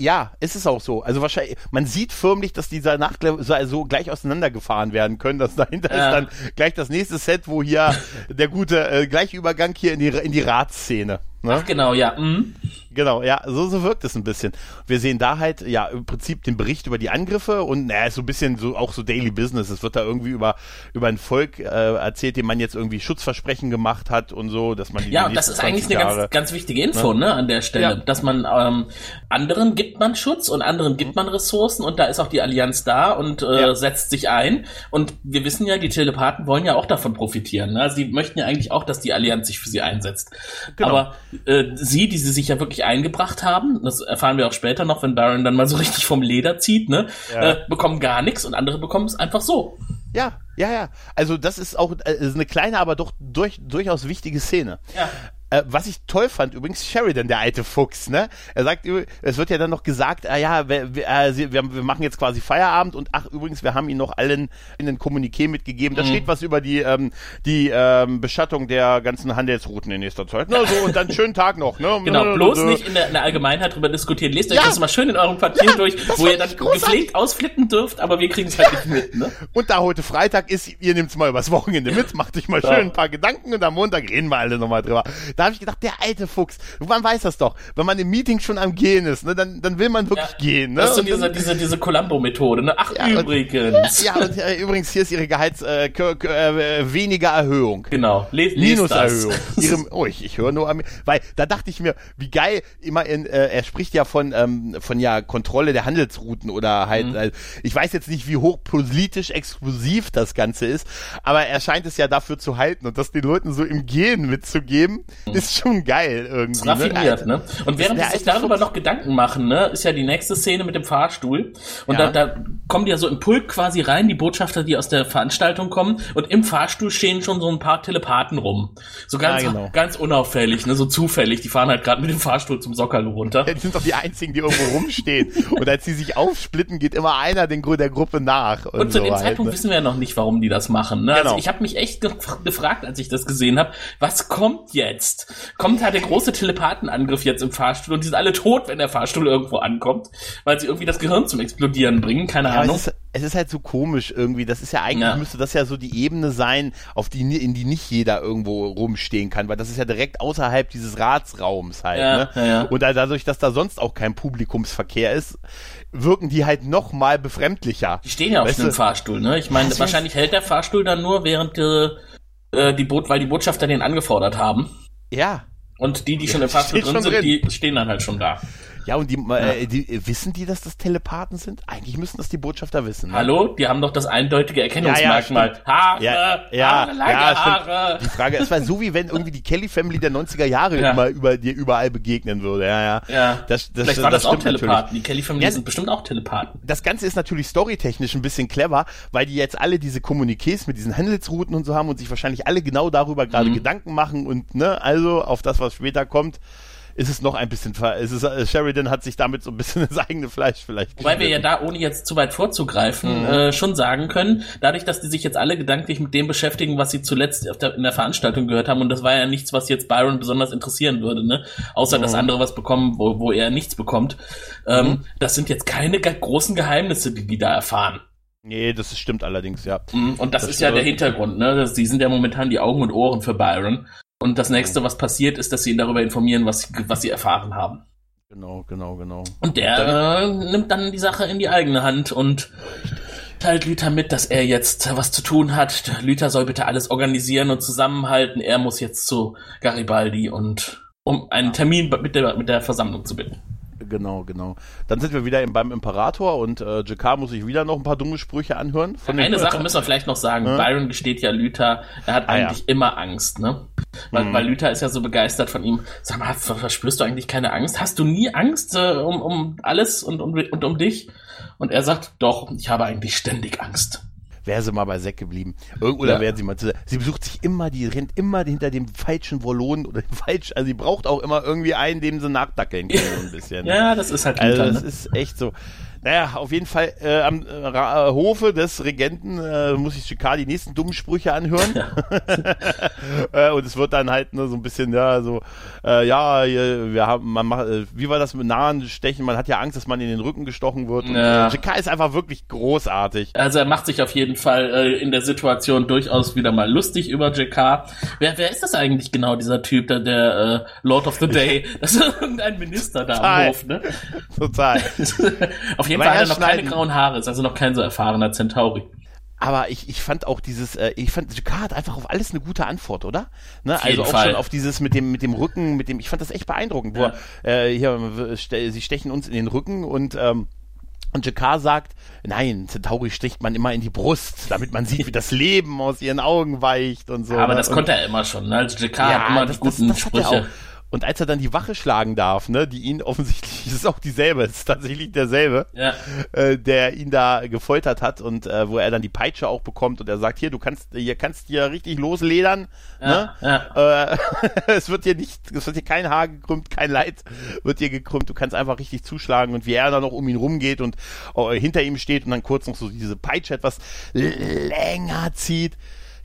Ja, ist es auch so. Also wahrscheinlich, man sieht förmlich, dass dieser Nachtlevel so also gleich auseinandergefahren werden können. Dass dahinter Ja. ist dann gleich das nächste Set, wo hier der gute äh, gleiche Übergang hier in die in die Ratsszene. Ne? Ach genau, ja. Mhm. Genau, ja, so, so wirkt es ein bisschen. Wir sehen da halt, ja, im Prinzip den Bericht über die Angriffe und naja, ist so ein bisschen so auch so Daily Business. Es wird da irgendwie über, über ein Volk äh, erzählt, dem man jetzt irgendwie Schutzversprechen gemacht hat und so, dass man die Ja, das ist eigentlich 20 eine Jahre- ganz, ganz wichtige Info, ne, an der Stelle, Ja. dass man ähm, anderen gibt man Schutz und anderen gibt man Ressourcen und da ist auch die Allianz da und äh, Ja. setzt sich ein. Und wir wissen ja, die Telepathen wollen ja auch davon profitieren. Ne? Also die möchten ja eigentlich auch, dass die Allianz sich für sie einsetzt. Genau. Aber äh, sie, die sie sich ja wirklich eingebracht haben, das erfahren wir auch später noch, wenn Baron dann mal so richtig vom Leder zieht, ne, Ja. äh, bekommen gar nichts und andere bekommen es einfach so. Ja, ja, ja. Also das ist auch äh, ist eine kleine, aber doch durch, durchaus wichtige Szene. Ja. Äh, was ich toll fand, übrigens Sheridan, der alte Fuchs, ne? Er sagt, es wird ja dann noch gesagt, ah ja, wir, wir, äh, sie- wir, wir machen jetzt quasi Feierabend und ach übrigens, wir haben ihn noch allen in den Kommuniqué mitgegeben. Da steht was über die ähm, die ähm, Beschattung der ganzen Handelsrouten in nächster Zeit. Na so und dann schönen Tag noch, ne? Genau, bloß nicht in der, in der Allgemeinheit drüber diskutieren. Lest euch Ja. das mal schön in eurem Quartier durch, das wo ihr dann gepflegt ausflippen dürft, aber wir kriegen es halt nicht mit, ne? Und da heute Freitag ist, ihr nehmt's mal übers Wochenende mit, macht euch mal Ja. schön ein paar Gedanken und am Montag reden wir alle nochmal drüber. Da habe ich gedacht, der alte Fuchs, man weiß das doch, wenn man im Meeting schon am Gehen ist, ne, dann, dann will man wirklich gehen. Ne? Das ist so Und diese, diese, diese Columbo-Methode, ne? Ach, Ja, und- übrigens. ja, und äh, übrigens, hier ist ihre Gehalts, äh, äh, weniger Erhöhung. Genau, das. Minuserhöhung. Ihrem, oh, ich, ich höre nur am, weil da dachte ich mir, wie geil, immer in, äh, er spricht ja von, ähm, von ja Kontrolle der Handelsrouten oder halt, Mhm. äh, ich weiß jetzt nicht, wie hoch politisch exklusiv das Ganze ist, aber er scheint es ja dafür zu halten und das den Leuten so im Gehen mitzugeben, ist schon geil irgendwie. Mhm. Raffiniert, ne? Und während sie sich darüber noch Gedanken machen, ne, ist ja die nächste Szene mit dem Fahrstuhl. Und Ja. da, da kommen die ja so im Pulk quasi rein, die Botschafter, die aus der Veranstaltung kommen. Und im Fahrstuhl stehen schon so ein paar Telepathen rum. So ganz, Ja, genau. ganz unauffällig, ne, so zufällig. Die fahren halt gerade mit dem Fahrstuhl zum Sockerl runter. Die sind doch die einzigen, die irgendwo rumstehen. Und als die sich aufsplitten, geht immer einer den, der Gruppe nach. Und, Und zu so dem halt, Zeitpunkt ne? wissen wir ja noch nicht, warum die das machen. Ne? Also Genau. ich habe mich echt gef gefragt, als ich das gesehen habe, was kommt jetzt? Kommt halt der große Telepathenangriff jetzt im Fahrstuhl und die sind alle tot, wenn der Fahrstuhl irgendwo ankommt, weil sie irgendwie das Gehirn zum Explodieren bringen, keine Ja, Ahnung. es ist, es ist halt so komisch irgendwie. Das ist ja eigentlich, Ja. müsste das ja so die Ebene sein, auf die, in die nicht jeder irgendwo rumstehen kann, weil das ist ja direkt außerhalb dieses Ratsraums halt. Ja, ne? Und da, dadurch, dass da sonst auch kein Publikumsverkehr ist, wirken die halt noch mal befremdlicher. Die stehen ja auf du? Fahrstuhl, ne? Ich meine, wahrscheinlich hält der Fahrstuhl dann nur, während äh, äh, die Boot, weil die Botschafter den angefordert haben. Ja. Und die, die schon im Fahrstuhl drin sind, die stehen dann halt schon da. Ja, und die, äh, die, wissen die, dass das Telepathen sind? Eigentlich müssten das die Botschafter wissen. Ne? Hallo? Die haben doch das eindeutige Erkennungsmerkmal. Ja, ja, Haare, ja, ja, Haare, lange ja, Haare. Die Frage, es war so wie wenn irgendwie die Kelly Family der 90er Jahre ja. immer über dir überall begegnen würde. Ja, ja. ja. Das, das, Vielleicht war das, das auch Telepathen. Natürlich. Die Kelly Family ja, sind bestimmt auch Telepathen. Das Ganze ist natürlich storytechnisch ein bisschen clever, weil die jetzt alle diese Kommuniqués mit diesen Handelsrouten und so haben und sich wahrscheinlich alle genau darüber gerade mhm. Gedanken machen und ne, also auf das, was später kommt ist es noch ein bisschen, ist es, äh, Sheridan hat sich damit so ein bisschen ins eigene Fleisch vielleicht. Weil wir ja da, ohne jetzt zu weit vorzugreifen, mhm. äh, schon sagen können, dadurch, dass die sich jetzt alle gedanklich mit dem beschäftigen, was sie zuletzt der, in der Veranstaltung gehört haben, und das war ja nichts, was jetzt Byron besonders interessieren würde, ne? Außer mhm. dass andere was bekommen, wo, wo er nichts bekommt. Ähm, mhm. Das sind jetzt keine großen Geheimnisse, die die da erfahren. Nee, das stimmt allerdings, ja. Mhm, und das, das ist ja der Hintergrund, ne? Sie sind ja momentan die Augen und Ohren für Byron. Und das nächste, was passiert, ist, dass sie ihn darüber informieren, was, was sie erfahren haben. Genau, genau, genau. Und der äh, nimmt dann die Sache in die eigene Hand und teilt Lüther mit, dass er jetzt was zu tun hat. Lüther soll bitte alles organisieren und zusammenhalten. Er muss jetzt zu Garibaldi und um einen Termin mit der, mit der Versammlung zu bitten. Genau, genau. Dann sind wir wieder beim Imperator und äh, Jakar muss sich wieder noch ein paar dumme Sprüche anhören. Von Eine Sache müssen wir vielleicht noch sagen. Ja. Byron gesteht ja Lüther, er hat ah, eigentlich ja. immer Angst, ne? Weil, mhm. weil Lüther ist ja so begeistert von ihm. Sag mal, verspürst du eigentlich keine Angst? Hast du nie Angst äh, um, um alles und, und, und um dich? Und er sagt, doch, ich habe eigentlich ständig Angst wäre sie mal bei Seck geblieben. Oder ja. wäre sie mal zu, Sie besucht sich immer, die rennt immer hinter dem falschen Volon oder dem falschen, also sie braucht auch immer irgendwie einen, dem sie nachdackeln kann, so ein bisschen. ja, das ist halt Also, das ne? ist echt so. Naja, auf jeden Fall äh, am äh, Hofe des Regenten äh, muss ich Chicard die nächsten dummen Sprüche anhören. Ja. äh, und es wird dann halt nur so ein bisschen, ja, so, äh, ja, wir haben, man macht, äh, wie war das mit nahen Stechen? Man hat ja Angst, dass man in den Rücken gestochen wird. Und ja. äh, Chicard ist einfach wirklich großartig. Also er macht sich auf jeden Fall äh, in der Situation durchaus wieder mal lustig über Jakar. Wer, wer ist das eigentlich genau, dieser Typ, der, der äh, Lord of the Day? Das ist irgendein Minister da Total. am Hof, ne? Total. auf jeden Fall hat er noch keine grauen Haare, ist also noch kein so erfahrener Centauri. Aber ich, ich fand auch dieses, äh, ich fand, Jakar hat einfach auf alles eine gute Antwort, oder? Ne? Also auch Fall. schon auf dieses mit dem, mit dem Rücken, mit dem, ich fand das echt beeindruckend, wo ja. er, äh, hier, sie stechen uns in den Rücken und, ähm, und Jakar sagt, nein, Centauri sticht man immer in die Brust, damit man sieht, wie das Leben aus ihren Augen weicht und so. Aber ne? das und, konnte er immer schon, ne? Also Jakar ja, hat immer das, die guten das, das Sprüche. Und als er dann die Wache schlagen darf, ne, die ihn offensichtlich, ist auch dieselbe, es ist tatsächlich derselbe, ja. äh, der ihn da gefoltert hat und äh, wo er dann die Peitsche auch bekommt und er sagt, hier, du kannst, hier kannst dir richtig losledern, ja, ne? Ja. Äh, es wird dir nicht, es wird dir kein Haar gekrümmt, kein Leid wird dir gekrümmt, du kannst einfach richtig zuschlagen und wie er dann noch um ihn rumgeht und äh, hinter ihm steht und dann kurz noch so diese Peitsche etwas länger zieht.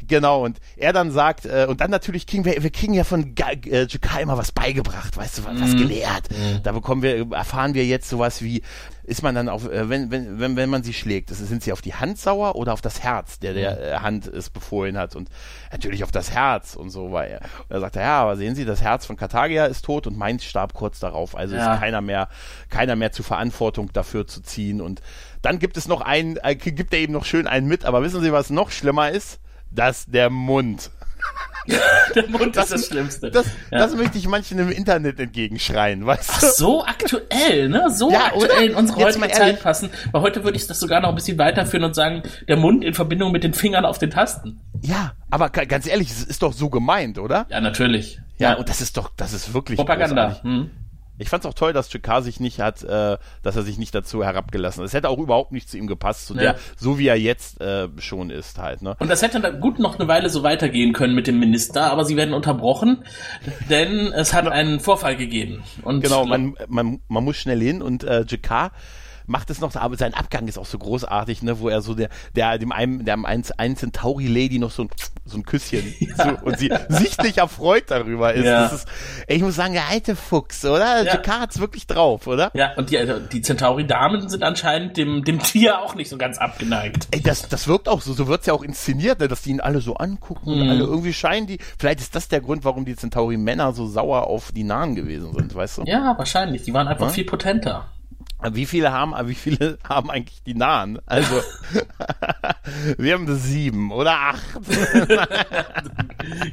Genau, und er dann sagt, äh, und dann natürlich kriegen wir, wir kriegen ja von äh, Jakai immer was beigebracht, weißt du, was, was mhm. gelehrt. Mhm. Da bekommen wir, erfahren wir jetzt sowas wie, ist man dann auf, äh, wenn, wenn, wenn, wenn man sie schlägt, ist, sind sie auf die Hand sauer oder auf das Herz, der der mhm. äh, Hand es befohlen hat? Und natürlich auf das Herz und so, weil er, und er sagt, ja, aber sehen Sie, das Herz von Karthagia ist tot und meins starb kurz darauf. Also ja. ist keiner mehr, keiner mehr zur Verantwortung dafür zu ziehen. Und dann gibt es noch einen, äh, gibt er eben noch schön einen mit, aber wissen Sie, was noch schlimmer ist? Dass der Mund. der Mund das, ist das Schlimmste. Das, ja. das möchte ich manchen im Internet entgegenschreien, weißt du? Ach, so aktuell, ne? So ja, aktuell in unsere heutige Zeit passen. Weil heute würde ich das sogar noch ein bisschen weiterführen und sagen, der Mund in Verbindung mit den Fingern auf den Tasten. Ja, aber ganz ehrlich, es ist doch so gemeint, oder? Ja, natürlich. Ja, ja. und das ist doch, das ist wirklich Propaganda. Hm. Ich fand es auch toll, dass Chikar sich nicht hat, äh, dass er sich nicht dazu herabgelassen hat. Es hätte auch überhaupt nicht zu ihm gepasst, zu ja. der, so wie er jetzt äh, schon ist halt. Ne? Und das hätte dann gut noch eine Weile so weitergehen können mit dem Minister, aber sie werden unterbrochen, denn es hat einen Vorfall gegeben. Und genau, man, man, man muss schnell hin und äh, Jakar macht es noch, aber sein Abgang ist auch so großartig, ne, wo er so der, der dem einen, der einen, einen Centauri Lady noch so ein, so ein Küsschen ja. so, und sie sichtlich erfreut darüber ist. Ja. ist. Ich muss sagen, der alte Fuchs, oder? Ja. Jakar hat's wirklich drauf, oder? Ja, und die, also die Centauri Damen sind anscheinend dem, dem Tier auch nicht so ganz abgeneigt. Ey, das, das wirkt auch so, so wird's ja auch inszeniert, ne, dass die ihn alle so angucken mhm. und alle irgendwie scheinen die, vielleicht ist das der Grund, warum die Centauri Männer so sauer auf die Nahen gewesen sind, weißt du? Ja, wahrscheinlich. Die waren einfach viel potenter. Wie viele haben, wie viele haben eigentlich die nahen? Also, wir haben sieben oder acht.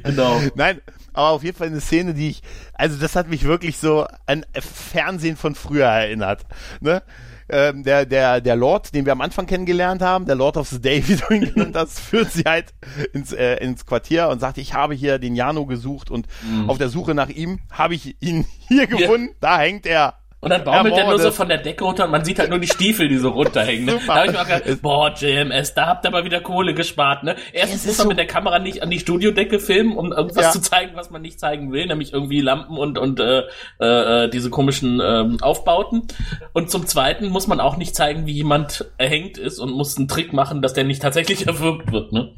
genau. Nein, aber auf jeden Fall eine Szene, die ich, also das hat mich wirklich so an Fernsehen von früher erinnert. Ne? Ähm, der, der, der Lord, den wir am Anfang kennengelernt haben, der Lord of the Day, wie du ihn genannt hast, führt sie halt ins, äh, ins Quartier und sagt, ich habe hier den Jano gesucht und Mhm. auf der Suche nach ihm habe ich ihn hier gefunden. Da hängt er. Und dann baumelt er nur so von der Decke runter und man sieht halt nur die Stiefel, die so runterhängen. Ne? Da habe ich mir auch gedacht, boah, JMS, da habt ihr mal wieder Kohle gespart. Ne? Erstens muss ist man so- mit der Kamera nicht an die Studiodecke filmen, um irgendwas Ja. zu zeigen, was man nicht zeigen will, nämlich irgendwie Lampen und, und äh, äh, diese komischen ähm, Aufbauten. Und zum Zweiten muss man auch nicht zeigen, wie jemand erhängt ist und muss einen Trick machen, dass der nicht tatsächlich erwürgt wird. Ne?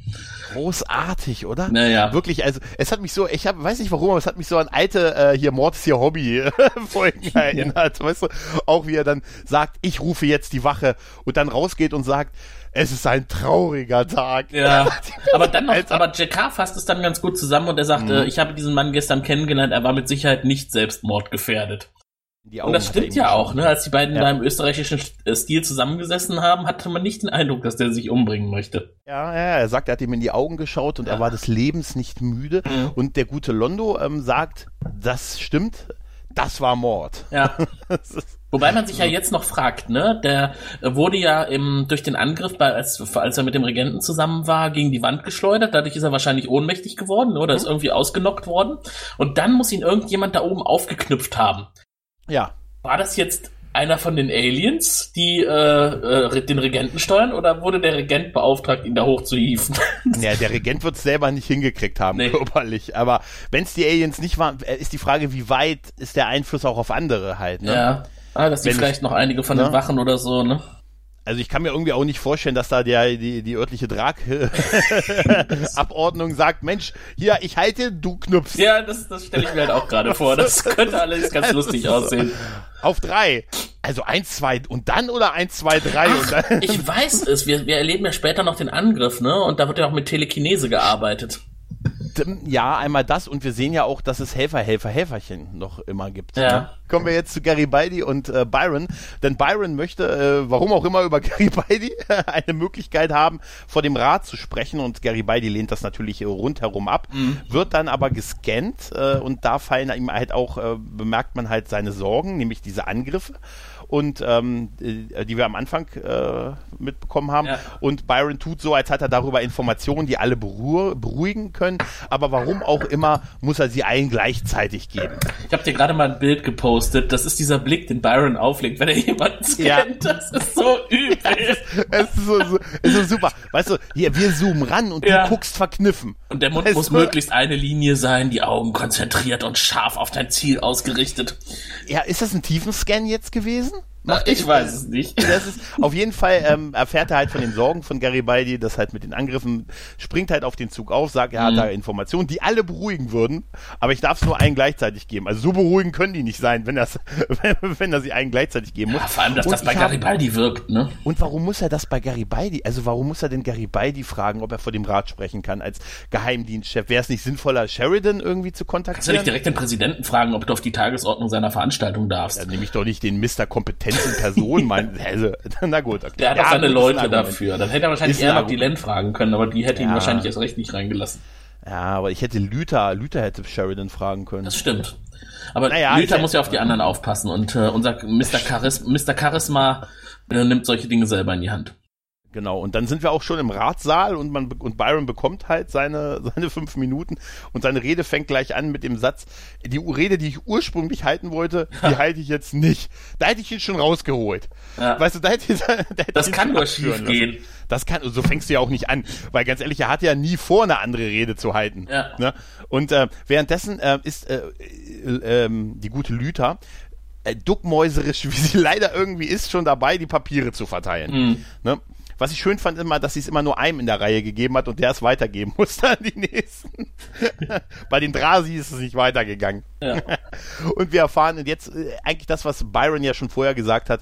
Großartig, oder? Naja. Wirklich, also es hat mich so, ich hab, weiß nicht warum, aber es hat mich so an alte äh, hier Mord ist ihr Hobby Folgen erinnert, weißt du? Auch wie er dann sagt, ich rufe jetzt die Wache und dann rausgeht und sagt, es ist ein trauriger Tag. Ja, aber dann noch, Alter. aber Jakar fasst es dann ganz gut zusammen und er sagt, äh, ich habe diesen Mann gestern kennengelernt, er war mit Sicherheit nicht selbstmordgefährdet. Und das stimmt ja auch, ne? Als die beiden Ja. da im österreichischen äh, Stil zusammengesessen haben, hatte man nicht den Eindruck, dass der sich umbringen möchte. Ja, ja, er sagt, er hat ihm in die Augen geschaut und er war des Lebens nicht müde. Mhm. Und der gute Londo ähm, sagt, das stimmt, das war Mord. Ja. Wobei man sich ja jetzt noch fragt, ne? Der äh, wurde ja im, durch den Angriff, bei, als, als er mit dem Regenten zusammen war, gegen die Wand geschleudert. Dadurch ist er wahrscheinlich ohnmächtig geworden oder ist irgendwie ausgenockt worden. Und dann muss ihn irgendjemand da oben aufgeknüpft haben. Ja, War das jetzt einer von den Aliens, die äh, äh, den Regenten steuern, oder wurde der Regent beauftragt, ihn da hochzuhieven? Ja, der Regent wird es selber nicht hingekriegt haben, Nee. körperlich. Aber wenn es die Aliens nicht waren, äh, ist die Frage, wie weit ist der Einfluss auch auf andere halt. Ne? Ja. Ah, dass die Wenn vielleicht noch einige von den ne? Wachen oder so, ne? Also ich kann mir irgendwie auch nicht vorstellen, dass da der, die, die örtliche Drag-Abordnung sagt, Mensch, hier, ich halte, du knüpfst. Ja, das, das stelle ich mir halt auch gerade vor. Das könnte alles ganz lustig aussehen. Auf drei. Also eins, zwei und dann oder eins, zwei, drei und dann. Ich weiß es. Wir, wir erleben ja später noch den Angriff, ne? Und da wird ja auch mit Telekinese gearbeitet. Ja, einmal das und wir sehen ja auch, dass es Helfer, Helfer, Helferchen noch immer gibt. Ja. Ne? Kommen wir jetzt zu Garibaldi und äh, Byron, denn Byron möchte, äh, warum auch immer, über Garibaldi eine Möglichkeit haben, vor dem Rat zu sprechen und Garibaldi lehnt das natürlich äh, rundherum ab, wird dann aber gescannt äh, und da fallen ihm halt auch, äh, bemerkt man halt seine Sorgen, nämlich diese Angriffe und ähm, äh, die wir am Anfang äh, mitbekommen haben. Ja. Und Byron tut so, als hat er darüber Informationen, die alle beruh beruhigen können. Aber warum auch immer, muss er sie allen gleichzeitig geben. Ich habe dir gerade mal ein Bild gepostet. Das ist dieser Blick, den Byron auflegt, wenn er jemanden Ja. kennt. Das ist so übel. Es ist so, so, es ist so super. Weißt du, hier, wir zoomen ran und Ja. du guckst verkniffen. Und der Mund Es muss möglichst eine Linie sein, die Augen konzentriert und scharf auf dein Ziel ausgerichtet. Ja, ist das ein Tiefenscan jetzt gewesen? Na, ich weiß es nicht. Ist, auf jeden Fall ähm, erfährt er halt von den Sorgen von Garibaldi, das halt mit den Angriffen, springt halt auf den Zug auf, sagt, er Mhm. hat da Informationen, die alle beruhigen würden, aber ich darf es nur einen gleichzeitig geben. Also so beruhigen können die nicht sein, wenn, das, wenn, wenn er sie einen gleichzeitig geben muss. Ja, vor allem, dass Und das bei ich hab- Garibaldi wirkt, ne? Und warum muss er das bei Garibaldi? Also warum muss er denn Garibaldi fragen, ob er vor dem Rat sprechen kann als Geheimdienstchef? Wäre es nicht sinnvoller, Sheridan irgendwie zu Kannst du nicht kontaktieren? direkt den Präsidenten fragen, ob du auf die Tagesordnung seiner Veranstaltung darfst? Dann nehme ich doch nicht den Mr. Kompetenz in Person, mein, also, na gut. Okay. Der hat Ja, auch seine Leute dafür. Dann hätte er wahrscheinlich Ist eher noch die Len fragen können, aber die hätte ihn Ja. wahrscheinlich erst recht nicht reingelassen. Ja, aber ich hätte Lüther, Lüther hätte Sheridan fragen können. Das stimmt. Aber Naja, Luther ich- muss ja auf die anderen aufpassen und äh, unser Mr. Charis Mr. Charisma äh, nimmt solche Dinge selber in die Hand. Genau, und dann sind wir auch schon im Ratssaal und man und Byron bekommt halt seine, seine fünf Minuten und seine Rede fängt gleich an mit dem Satz, die Rede, die ich ursprünglich halten wollte, die halte ich jetzt nicht. Da hätte ich ihn schon rausgeholt. Ja. Weißt du, da hätte, da hätte Das kann nur schief gehen. Das kann, so fängst du ja auch nicht an, weil ganz ehrlich, er hatte ja nie vor, eine andere Rede zu halten. Ja. Ne? Und äh, währenddessen äh, ist äh, äh, ähm, die gute Lüther äh, duckmäuserisch, wie sie leider irgendwie ist, schon dabei, die Papiere zu verteilen. Mhm. Ne? Was ich schön fand immer, dass sie es immer nur einem in der Reihe gegeben hat und der es weitergeben musste an die nächsten. Bei den Drasi ist es nicht weitergegangen. Ja. und wir erfahren jetzt äh, eigentlich das, was Byron ja schon vorher gesagt hat.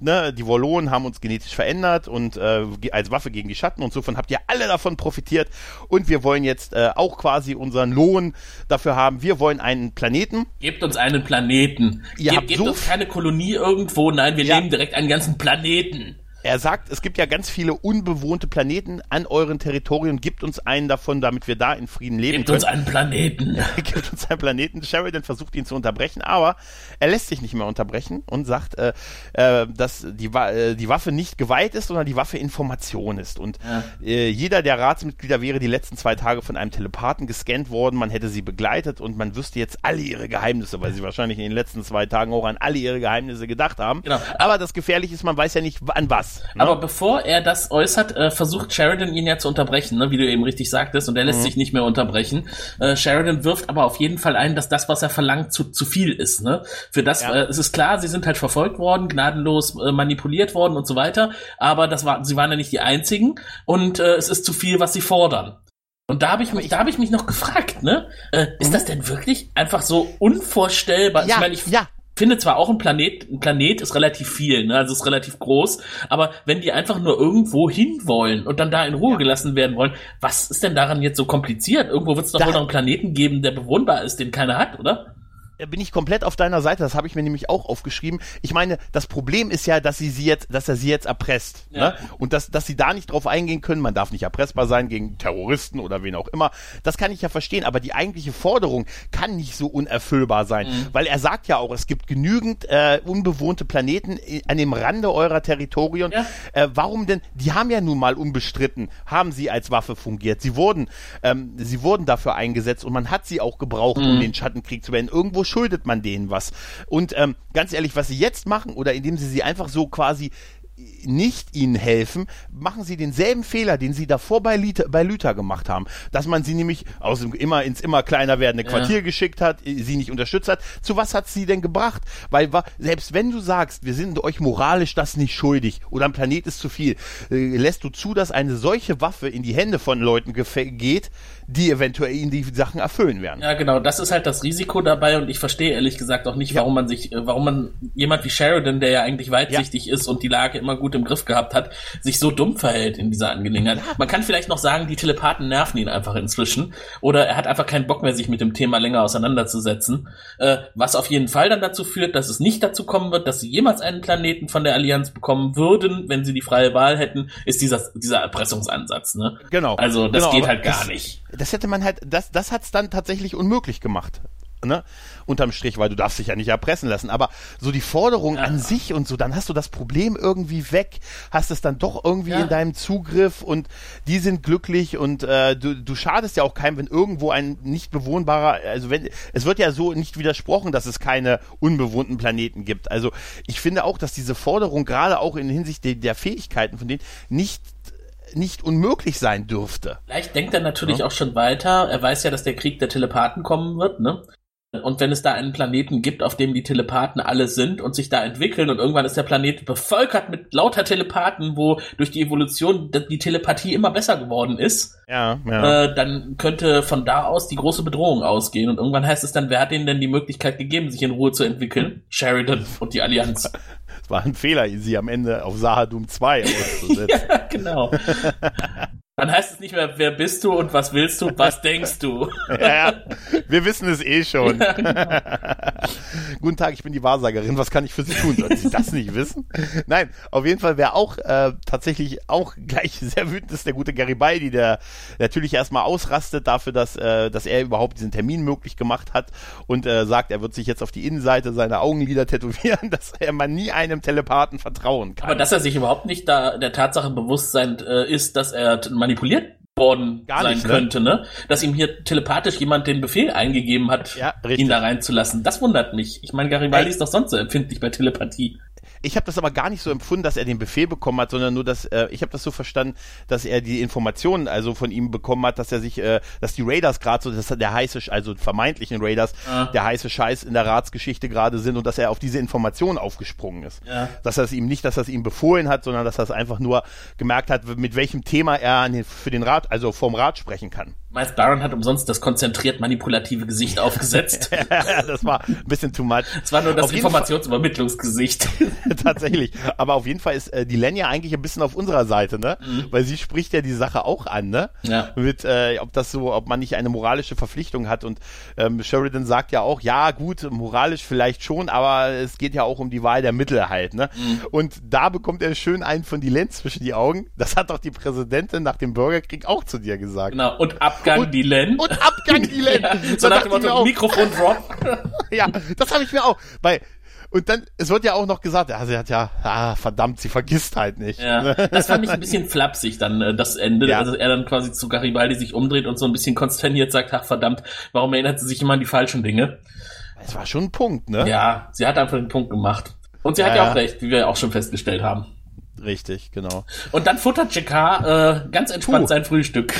Ne, die Wollonen haben uns genetisch verändert und äh, als Waffe gegen die Schatten und so von habt ihr alle davon profitiert und wir wollen jetzt äh, auch quasi unseren Lohn dafür haben. Wir wollen einen Planeten. Gebt uns einen Planeten. Ihr Ge gebt so uns keine Kolonie irgendwo, nein, wir ja. nehmen direkt einen ganzen Planeten. Er sagt, es gibt ja ganz viele unbewohnte Planeten an euren Territorien. Gibt uns einen davon, damit wir da in Frieden leben Gibt können. uns einen Planeten. Gibt uns einen Planeten. Sheridan versucht ihn zu unterbrechen, aber er lässt sich nicht mehr unterbrechen und sagt, äh, äh, dass die, äh, die Waffe nicht geweiht ist, sondern die Waffe Information ist. Und ja. äh, jeder der Ratsmitglieder wäre die letzten zwei Tage von einem Telepathen gescannt worden. Man hätte sie begleitet und man wüsste jetzt alle ihre Geheimnisse, weil sie wahrscheinlich in den letzten zwei Tagen auch an alle ihre Geheimnisse gedacht haben. Genau. Aber das Gefährliche ist, man weiß ja nicht an was. Ne? Aber bevor er das äußert, äh, versucht Sheridan ihn ja zu unterbrechen, ne, wie du eben richtig sagtest, und er lässt mhm. sich nicht mehr unterbrechen. Äh, Sheridan wirft aber auf jeden Fall ein, dass das, was er verlangt, zu, zu viel ist. Ne? Für das, ja. äh, es ist klar, sie sind halt verfolgt worden, gnadenlos äh, manipuliert worden und so weiter, aber das war, sie waren ja nicht die einzigen und äh, es ist zu viel, was sie fordern. Und da habe ich mich, da habe ich mich noch gefragt, ne? Äh, ist mhm. das denn wirklich einfach so unvorstellbar? Ja, ich meine, ich, ja, finde zwar auch ein Planet, ein Planet ist relativ viel, ne? also ist relativ groß, aber wenn die einfach nur irgendwo hin wollen und dann da in Ruhe ja. gelassen werden wollen, was ist denn daran jetzt so kompliziert? Irgendwo wird es doch da wohl noch einen Planeten geben, der bewohnbar ist, den keiner hat, oder? Bin ich komplett auf deiner Seite. Das habe ich mir nämlich auch aufgeschrieben. Ich meine, das Problem ist ja, dass sie sie jetzt, dass er sie jetzt erpresst. Ja. Ne? Und dass, dass sie da nicht drauf eingehen können. Man darf nicht erpressbar sein gegen Terroristen oder wen auch immer. Das kann ich ja verstehen. Aber die eigentliche Forderung kann nicht so unerfüllbar sein, mhm. weil er sagt ja auch, es gibt genügend äh, unbewohnte Planeten an dem Rande eurer Territorien. Ja. Äh, warum denn? Die haben ja nun mal unbestritten, haben sie als Waffe fungiert. Sie wurden, ähm, sie wurden dafür eingesetzt und man hat sie auch gebraucht, mhm. um den Schattenkrieg zu beenden. Irgendwo schuldet man denen was. Und ähm, ganz ehrlich, was sie jetzt machen, oder indem sie sie einfach so quasi nicht ihnen helfen, machen sie denselben Fehler, den sie davor bei, Lita, bei Lüther gemacht haben. Dass man sie nämlich aus dem immer ins immer kleiner werdende Quartier ja. geschickt hat, sie nicht unterstützt hat. Zu was hat sie denn gebracht? Weil selbst wenn du sagst, wir sind euch moralisch das nicht schuldig oder ein Planet ist zu viel, äh, lässt du zu, dass eine solche Waffe in die Hände von Leuten geht, die eventuell ihnen die Sachen erfüllen werden. Ja, genau, das ist halt das Risiko dabei und ich verstehe ehrlich gesagt auch nicht, ja. warum man sich, äh, warum man jemand wie Sheridan, der ja eigentlich weitsichtig ja. ist und die Lage immer gut im Griff gehabt hat, sich so dumm verhält in dieser Angelegenheit. Man kann vielleicht noch sagen, die Telepathen nerven ihn einfach inzwischen oder er hat einfach keinen Bock mehr, sich mit dem Thema länger auseinanderzusetzen, äh, was auf jeden Fall dann dazu führt, dass es nicht dazu kommen wird, dass sie jemals einen Planeten von der Allianz bekommen würden, wenn sie die freie Wahl hätten, ist dieser, dieser Erpressungsansatz. Ne? Genau. Also das genau, geht halt gar nicht das hätte man halt, das, das hat's dann tatsächlich unmöglich gemacht. Ne? Unterm Strich, weil du darfst dich ja nicht erpressen lassen. Aber so die Forderung ja. an sich und so, dann hast du das Problem irgendwie weg, hast es dann doch irgendwie ja. in deinem Zugriff und die sind glücklich und äh, du, du schadest ja auch keinem, wenn irgendwo ein nicht bewohnbarer, also wenn, es wird ja so nicht widersprochen, dass es keine unbewohnten Planeten gibt. Also ich finde auch, dass diese Forderung gerade auch in Hinsicht der, der Fähigkeiten von denen nicht nicht unmöglich sein dürfte. Vielleicht denkt er natürlich ja. auch schon weiter. Er weiß ja, dass der Krieg der Telepathen kommen wird, ne? Und wenn es da einen Planeten gibt, auf dem die Telepathen alle sind und sich da entwickeln und irgendwann ist der Planet bevölkert mit lauter Telepathen, wo durch die Evolution die Telepathie immer besser geworden ist, ja, ja. Äh, dann könnte von da aus die große Bedrohung ausgehen. Und irgendwann heißt es dann, wer hat ihnen denn die Möglichkeit gegeben, sich in Ruhe zu entwickeln? Sheridan und die Allianz. Es war ein Fehler, sie am Ende auf Sahadum 2 auszusetzen. ja, genau. Dann heißt es nicht mehr, wer bist du und was willst du, was denkst du? ja, wir wissen es eh schon. Ja, genau. Guten Tag, ich bin die Wahrsagerin. Was kann ich für Sie tun? Sollten Sie das nicht wissen? Nein, auf jeden Fall, wer auch äh, tatsächlich auch gleich sehr wütend ist, der gute Garibaldi, der natürlich erstmal ausrastet dafür, dass, äh, dass er überhaupt diesen Termin möglich gemacht hat und äh, sagt, er wird sich jetzt auf die Innenseite seiner Augenlider tätowieren, dass er man nie einem Telepathen vertrauen kann. Aber dass er sich überhaupt nicht da der Tatsache bewusst sein äh, ist, dass er manipuliert worden Gar sein nicht, ne? könnte, ne? Dass ihm hier telepathisch jemand den Befehl eingegeben hat, ja, ihn da reinzulassen. Das wundert mich. Ich meine, Garibaldi Ey. ist doch sonst so empfindlich bei Telepathie ich habe das aber gar nicht so empfunden, dass er den Befehl bekommen hat, sondern nur, dass äh, ich habe das so verstanden, dass er die Informationen also von ihm bekommen hat, dass er sich, äh, dass die Raiders gerade so, dass der heiße, also vermeintlichen Raiders, Ja. der heiße Scheiß in der Ratsgeschichte gerade sind und dass er auf diese Informationen aufgesprungen ist. Ja. Dass er es ihm nicht, dass er es ihm befohlen hat, sondern dass er es einfach nur gemerkt hat, mit welchem Thema er den, für den Rat, also vom Rat sprechen kann. Miles Baron hat umsonst das konzentriert manipulative Gesicht aufgesetzt. das war ein bisschen too much. Es war nur das Informationsübermittlungsgesicht. Tatsächlich. Aber auf jeden Fall ist äh, die Len ja eigentlich ein bisschen auf unserer Seite, ne? Weil sie spricht ja die Sache auch an, ne? Mhm. Ja. Mit, äh, ob das so, ob man nicht eine moralische Verpflichtung hat. Und ähm, Sheridan sagt ja auch, ja gut, moralisch vielleicht schon, aber es geht ja auch um die Wahl der Mittel halt, ne? Mhm. Und da bekommt er schön einen von die Len zwischen die Augen. Das hat doch die Präsidentin nach dem Bürgerkrieg auch zu dir gesagt. Genau. Und Abgang Und- die Len. Und Abgang die Len. ja, so nach dem Motto Mikrofon drop. ja, das habe ich mir auch. Weil, und dann, es wird ja auch noch gesagt, ja, sie hat ja, ah, verdammt, sie vergisst halt nicht. Ja, das fand ich ein bisschen flapsig dann, äh, das Ende. Ja. Also er dann quasi zu Garibaldi sich umdreht und so ein bisschen konsterniert sagt, ach verdammt, warum erinnert sie sich immer an die falschen Dinge? Das war schon ein Punkt, ne? Ja, sie hat einfach den Punkt gemacht. Und sie hat Ja, ja ja. auch recht, wie wir ja auch schon festgestellt haben. Richtig, genau. Und dann futtert Jakar äh, ganz entspannt Puh. sein Frühstück.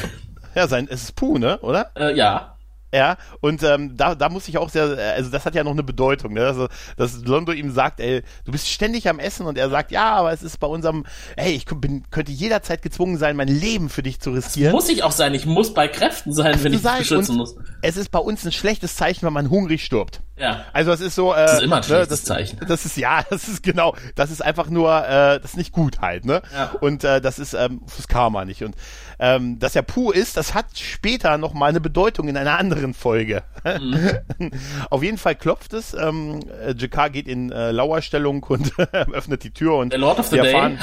Ja, sein, es ist Puh, ne, oder? Äh, ja. Ja, und ähm, da, da muss ich auch sehr, also das hat ja noch eine Bedeutung, ne? Also, dass Londo ihm sagt, ey, du bist ständig am Essen und er sagt, ja, aber es ist bei unserem, ey, ich bin, könnte jederzeit gezwungen sein, mein Leben für dich zu riskieren. Muss ich auch sein, ich muss bei Kräften sein, wenn zu ich dich sein. beschützen und muss. Es ist bei uns ein schlechtes Zeichen, wenn man hungrig stirbt. Ja. Also es ist so, äh, Das ist immer ein schlechtes das, Zeichen. Das ist ja, das ist genau, das ist einfach nur, äh, das ist nicht gut halt, ne? Ja. Und äh, das ist ähm, fürs Karma nicht. Und ähm, dass er Puh ist, das hat später noch mal eine Bedeutung in einer anderen Folge. Mhm. Auf jeden Fall klopft es. Ähm, äh, Jakar geht in äh, Lauerstellung und öffnet die Tür und Der Lord of the wir Day? erfahren,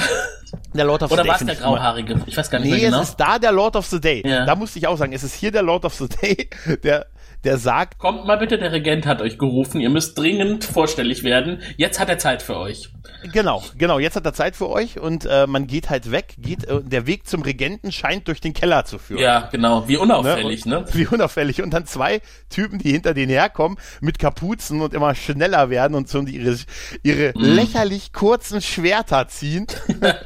der Lord of the Oder Day. war es der Grauhaarige? Ich weiß gar nicht Nee, mehr genau. es ist da der Lord of the Day. Ja. Da musste ich auch sagen, es ist hier der Lord of the Day, der, der sagt, Kommt mal bitte, der Regent hat euch gerufen, ihr müsst dringend vorstellig werden. Jetzt hat er Zeit für euch. Genau, genau. Jetzt hat er Zeit für euch und äh, man geht halt weg. Geht, äh, der Weg zum Regenten scheint durch den Keller zu führen. Ja, genau. Wie unauffällig, und, ne? Wie unauffällig. Und dann zwei Typen, die hinter denen herkommen, mit Kapuzen und immer schneller werden und so und ihre, ihre Mhm. lächerlich kurzen Schwerter ziehen. wer,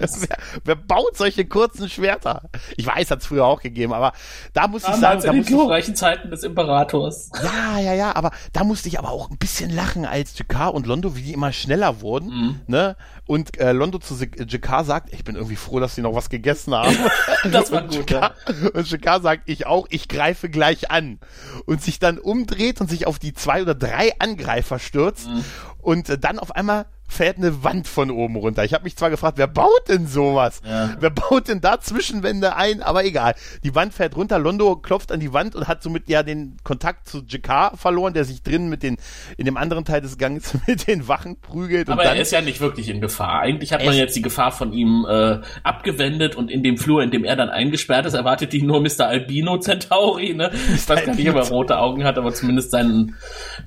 wer baut solche kurzen Schwerter? Ich weiß, hat's früher auch gegeben, aber da muss ich sagen, Damals da in den glorreichen Zeiten des Imperators. Ja, ja, ja, aber da musste ich aber auch ein bisschen lachen, als Jakar und Londo, wie die immer schneller wurden, Mhm. ne? Und äh, Londo zu Jakar sagt, ich bin irgendwie froh, dass sie noch was gegessen haben. Das war und gut, Jakar, Und Jakar sagt, ich auch, ich greife gleich an. Und sich dann umdreht und sich auf die zwei oder drei Angreifer stürzt. Mhm. Und äh, dann auf einmal fährt eine Wand von oben runter. Ich habe mich zwar gefragt, wer baut denn sowas? Ja. Wer baut denn da Zwischenwände ein? Aber egal. Die Wand fährt runter, Londo klopft an die Wand und hat somit ja den Kontakt zu Jakar verloren, der sich drin mit den, in dem anderen Teil des Ganges mit den Wachen prügelt. Aber er ist ja nicht wirklich in Gefahr. Eigentlich hat man jetzt die Gefahr von ihm äh, abgewendet und in dem Flur, in dem er dann eingesperrt ist, erwartet ihn nur Mr. Albino Centauri. Ne? Ich weiß gar nicht, ob er rote Augen hat, aber zumindest sein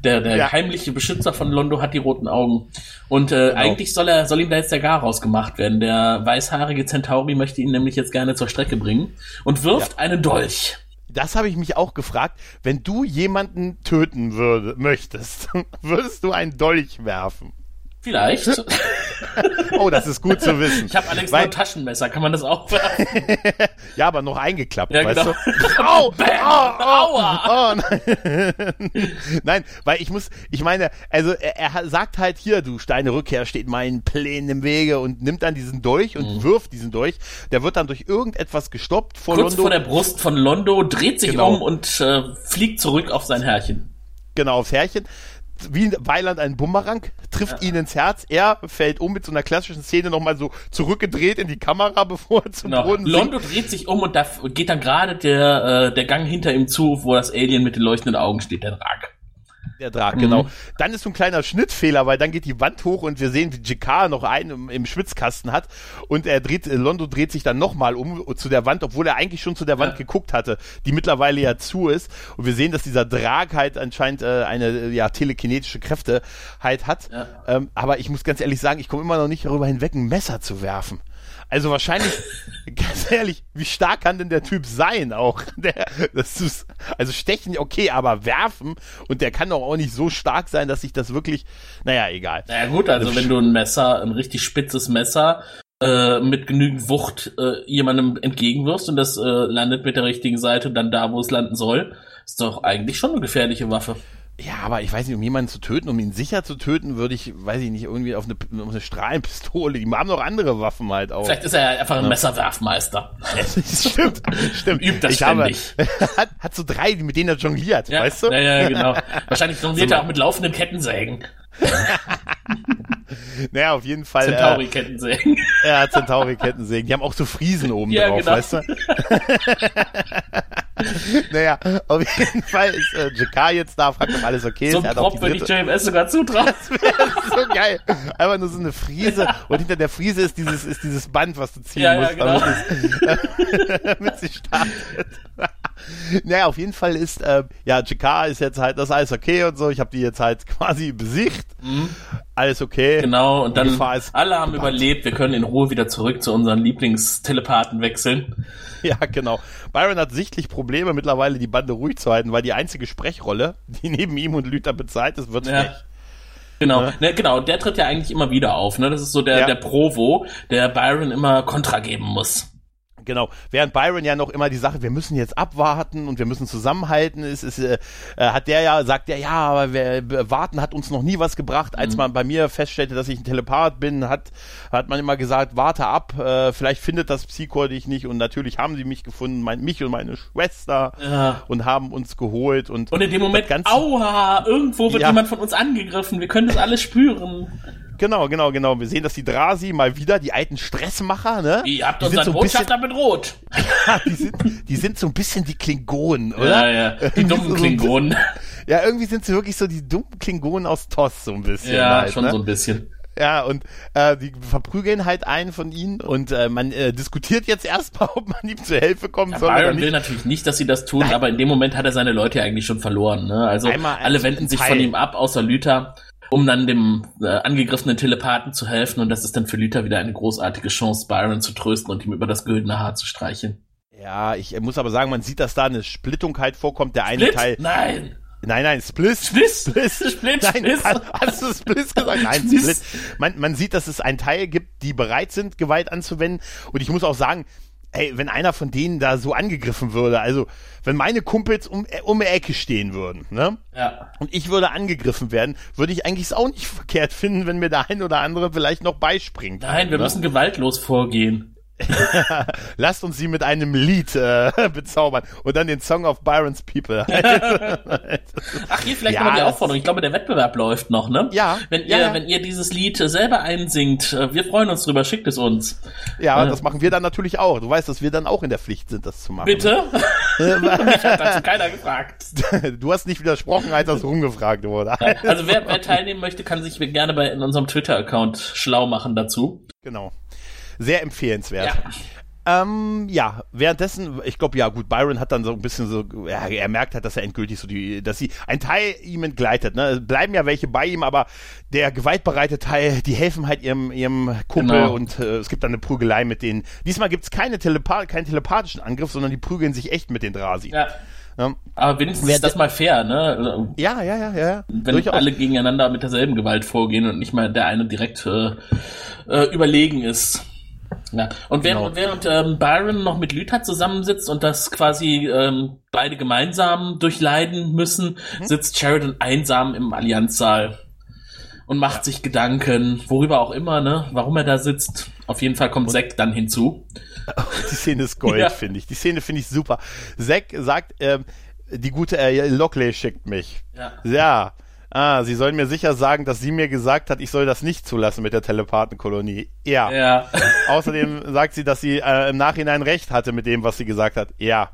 der, der Ja. heimliche Beschützer von Londo hat die roten Augen. Und äh, Genau. eigentlich soll er soll ihm da jetzt der Gar rausgemacht werden. Der weißhaarige Centauri möchte ihn nämlich jetzt gerne zur Strecke bringen und wirft einen Dolch. das habe ich mich auch gefragt. Wenn du jemanden töten würde, möchtest, würdest du einen Dolch werfen? Vielleicht. Oh, das ist gut zu wissen. Ich habe allerdings Weil- nur ein Taschenmesser. Kann man das auch werfen? Ja, aber noch eingeklappt, Ja, weißt genau. du? Au! Bam! Au! Aua! Oh, nein. nein, weil ich muss, ich meine, also er, er sagt halt hier, du Steine Rückkehr steht meinen Plänen im Wege und nimmt dann diesen Dolch und wirft diesen Dolch. Der wird dann durch irgendetwas gestoppt vor Mhm. Kurz Londo. vor der Brust von Londo, dreht sich Genau. um und äh, fliegt zurück auf sein Herrchen. genau, aufs Härchen. Wie Weiland ein Bumerang, trifft ihn ins Herz. Er fällt um mit so einer klassischen Szene nochmal so zurückgedreht in die Kamera, bevor er zum Genau. Boden sinkt. Londo dreht sich um und da geht dann gerade der, äh, der Gang hinter ihm zu, wo das Alien mit den leuchtenden Augen steht, der Drag. Der Draht, Mhm. genau. Dann ist so ein kleiner Schnittfehler, weil dann geht die Wand hoch und wir sehen, wie Jakar noch einen im, im Schwitzkasten hat und er dreht, äh, Londo dreht sich dann nochmal um zu der Wand, obwohl er eigentlich schon zu der Wand Ja. geguckt hatte, die mittlerweile ja zu ist und wir sehen, dass dieser Drag halt anscheinend äh, eine äh, ja telekinetische Kräfte halt hat. Ja. Ähm, aber ich muss ganz ehrlich sagen, ich komme immer noch nicht darüber hinweg, ein Messer zu werfen. Also wahrscheinlich, ganz, ehrlich, wie stark kann denn der Typ sein auch? Der, das ist, also stechen, okay, aber werfen und der kann doch auch nicht so stark sein, dass sich das wirklich, naja, egal. Naja gut, also wenn du ein Messer, ein richtig spitzes Messer äh, mit genügend Wucht äh, jemandem entgegenwirfst und das äh, landet mit der richtigen Seite dann da, wo es landen soll, ist doch eigentlich schon eine gefährliche Waffe. Ja, aber ich weiß nicht, um jemanden zu töten, um ihn sicher zu töten, würde ich, weiß ich nicht, irgendwie auf eine, auf eine Strahlenpistole. Die haben noch andere Waffen halt auch. Vielleicht ist er ja einfach ein Messerwerfmeister. stimmt, stimmt. Übt das ich habe, ständig. hat, hat so drei, mit denen er jongliert, Ja, weißt du? ja, ja, genau. Wahrscheinlich jongliert So- er auch mit laufenden Kettensägen. Naja, auf jeden Fall. Centauri-Kettensägen. Äh, ja, Centauri-Kettensägen. Die haben auch so Friesen oben Ja, drauf, genau. weißt du? naja, auf jeden Fall ist äh, Jakar jetzt da, fragt, ob alles okay ist. So ein Prop würde ich JMS sogar zutrauen. Das ist so geil. Einfach nur so eine Friese und hinter der Friese ist dieses, ist dieses Band, was du ziehen Ja, ja, musst, genau. damit, es, damit sie startet. naja, auf jeden Fall ist, äh, ja, Jakar ist jetzt halt, das ist alles okay und so. Ich habe die jetzt halt quasi besiegt. Alles okay. Genau, und dann alle haben gebannt. überlebt. Wir können in Ruhe wieder zurück zu unseren Lieblingstelepathen wechseln. Ja, genau. Byron hat sichtlich Probleme, mittlerweile die Bande ruhig zu halten, weil die einzige Sprechrolle, die neben ihm und Lüther bezahlt ist, wird Ja. frech. Genau, Ja. ne, genau, der tritt ja eigentlich immer wieder auf, ne? Das ist so der, Ja. der Provo, der Byron immer Kontra geben muss. Genau. Während Byron ja noch immer die Sache, wir müssen jetzt abwarten und wir müssen zusammenhalten, ist, ist äh, äh, hat der ja, sagt er, ja, aber wir, warten hat uns noch nie was gebracht. Als man bei mir feststellte, dass ich ein Telepath bin, hat, hat man immer gesagt, warte ab, äh, vielleicht findet das Psychor dich nicht und natürlich haben sie mich gefunden, mein, mich und meine Schwester Ja. und haben uns geholt und Und in dem Moment, Ganze- aua, irgendwo wird Ja. jemand von uns angegriffen. Wir können das alles spüren. Genau, genau, genau. Wir sehen, dass die Drasi mal wieder, die alten Stressmacher, ne? Ihr habt die sind unseren so ein bisschen, Botschafter bedroht. die, sind, die sind so ein bisschen die Klingonen, Ja, oder? ja, die Irgendwie dummen Klingonen. Ja, irgendwie sind sie wirklich so die dummen Klingonen aus TOS, so ein bisschen. Ja, halt, schon ne? so ein bisschen. Ja, und äh, die verprügeln halt einen von ihnen und äh, man äh, diskutiert jetzt erstmal, ob man ihm zur Hilfe kommen Ja, soll oder Byron will natürlich nicht, dass sie das tun, aber in dem Moment hat er seine Leute ja eigentlich schon verloren. Ne? Also Einmal ein- alle wenden sich Teil. von ihm ab, außer Lüther, um dann dem äh, angegriffenen Telepathen zu helfen. Und das ist dann für Lüther wieder eine großartige Chance, Byron zu trösten und ihm über das güldene Haar zu streicheln. Ja, ich äh, muss aber sagen, man sieht, dass da eine Splittung halt vorkommt. Der eine Split? Teil. Nein! Nein, nein, Spliss. Spliss? Spliss. Split, Nein, Spliss. hast, hast du Spliss gesagt? Nein, Spliss. Split. Man, man sieht, dass es einen Teil gibt, die bereit sind, Gewalt anzuwenden. Und ich muss auch sagen, ey, wenn einer von denen da so angegriffen würde, also wenn meine Kumpels um, äh, um die Ecke stehen würden, ne? Ja. Und ich würde angegriffen werden, würde ich eigentlich es auch nicht verkehrt finden, wenn mir der ein oder andere vielleicht noch beispringt. Nein, wir ne? müssen gewaltlos vorgehen. Lasst uns sie mit einem Lied äh, bezaubern und dann den Song of Byron's People. Ach, hier vielleicht Ja, noch mal die Aufforderung. Ich glaube, der Wettbewerb läuft noch, ne? Ja, Wenn ihr, ja. wenn ihr dieses Lied äh, selber einsingt, äh, wir freuen uns drüber, schickt es uns. ja, Ja. das machen wir dann natürlich auch. Du weißt, dass wir dann auch in der Pflicht sind, das zu machen. Bitte? Mich hat dazu keiner gefragt. Du hast nicht widersprochen, als das rumgefragt wurde. Also wer, wer teilnehmen möchte, kann sich gerne bei in unserem Twitter-Account schlau machen dazu. Genau. Sehr empfehlenswert. Ja. Ähm, ja, währenddessen, ich glaube, ja gut, Byron hat dann so ein bisschen so, ja, er merkt halt, dass er endgültig so die, dass sie, ein Teil ihm entgleitet, ne? Es bleiben ja welche bei ihm, aber der gewaltbereite Teil, die helfen halt ihrem, ihrem Kumpel Genau. und äh, es gibt dann eine Prügelei mit denen. Diesmal gibt's keine Telepa keinen telepathischen Angriff, sondern die prügeln sich echt mit den Drasi. Ja. Ja, Aber wenigstens Wer ist das mal fair, ne? Also, ja, ja, ja. ja. Wenn Durchaus. alle gegeneinander mit derselben Gewalt vorgehen und nicht mal der eine direkt äh, äh, überlegen ist. Ja. Und während, Genau. während ähm, Byron noch mit Lüther zusammensitzt und das quasi ähm, beide gemeinsam durchleiden müssen, Mhm. sitzt Sheridan einsam im Allianzsaal und macht sich Gedanken, worüber auch immer, ne, warum er da sitzt. Auf jeden Fall kommt Zack dann hinzu. Die Szene ist Gold, Ja. finde ich. Die Szene finde ich super. Zack sagt, ähm, die gute äh, Lockley schickt mich. Ja. Ja. Ah, sie sollen mir sicher sagen, dass sie mir gesagt hat, ich soll das nicht zulassen mit der Telepathenkolonie. Ja. Ja. Außerdem sagt sie, dass sie äh, im Nachhinein recht hatte mit dem, was sie gesagt hat. Ja.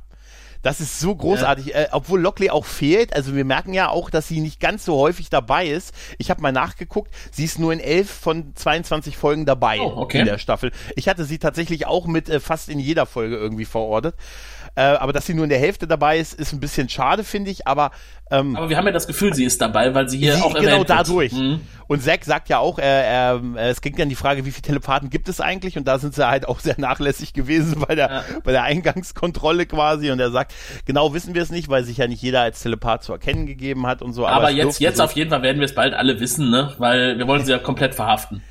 Das ist so großartig, äh, obwohl Lockley auch fehlt. Also wir merken ja auch, dass sie nicht ganz so häufig dabei ist. Ich habe mal nachgeguckt, sie ist nur in 11 von 22 Folgen dabei Oh, okay. in der Staffel. Ich hatte sie tatsächlich auch mit äh, fast in jeder Folge irgendwie verortet. Äh, aber dass sie nur in der Hälfte dabei ist, ist ein bisschen schade, finde ich. Aber ähm, Aber wir haben ja das Gefühl, sie ist dabei, weil sie hier Sie- auch genau dadurch. Mhm. und Zack sagt ja auch, er, er, es ging dann die Frage, wie viele Telepathen gibt es eigentlich? Und da sind sie halt auch sehr nachlässig gewesen bei der, ja. bei der Eingangskontrolle quasi. Und er sagt, genau wissen wir es nicht, weil sich ja nicht jeder als Telepath zu erkennen gegeben hat und so. Aber, aber jetzt, jetzt auf jeden Fall werden wir es bald alle wissen, ne? Weil wir wollen sie ja komplett verhaften.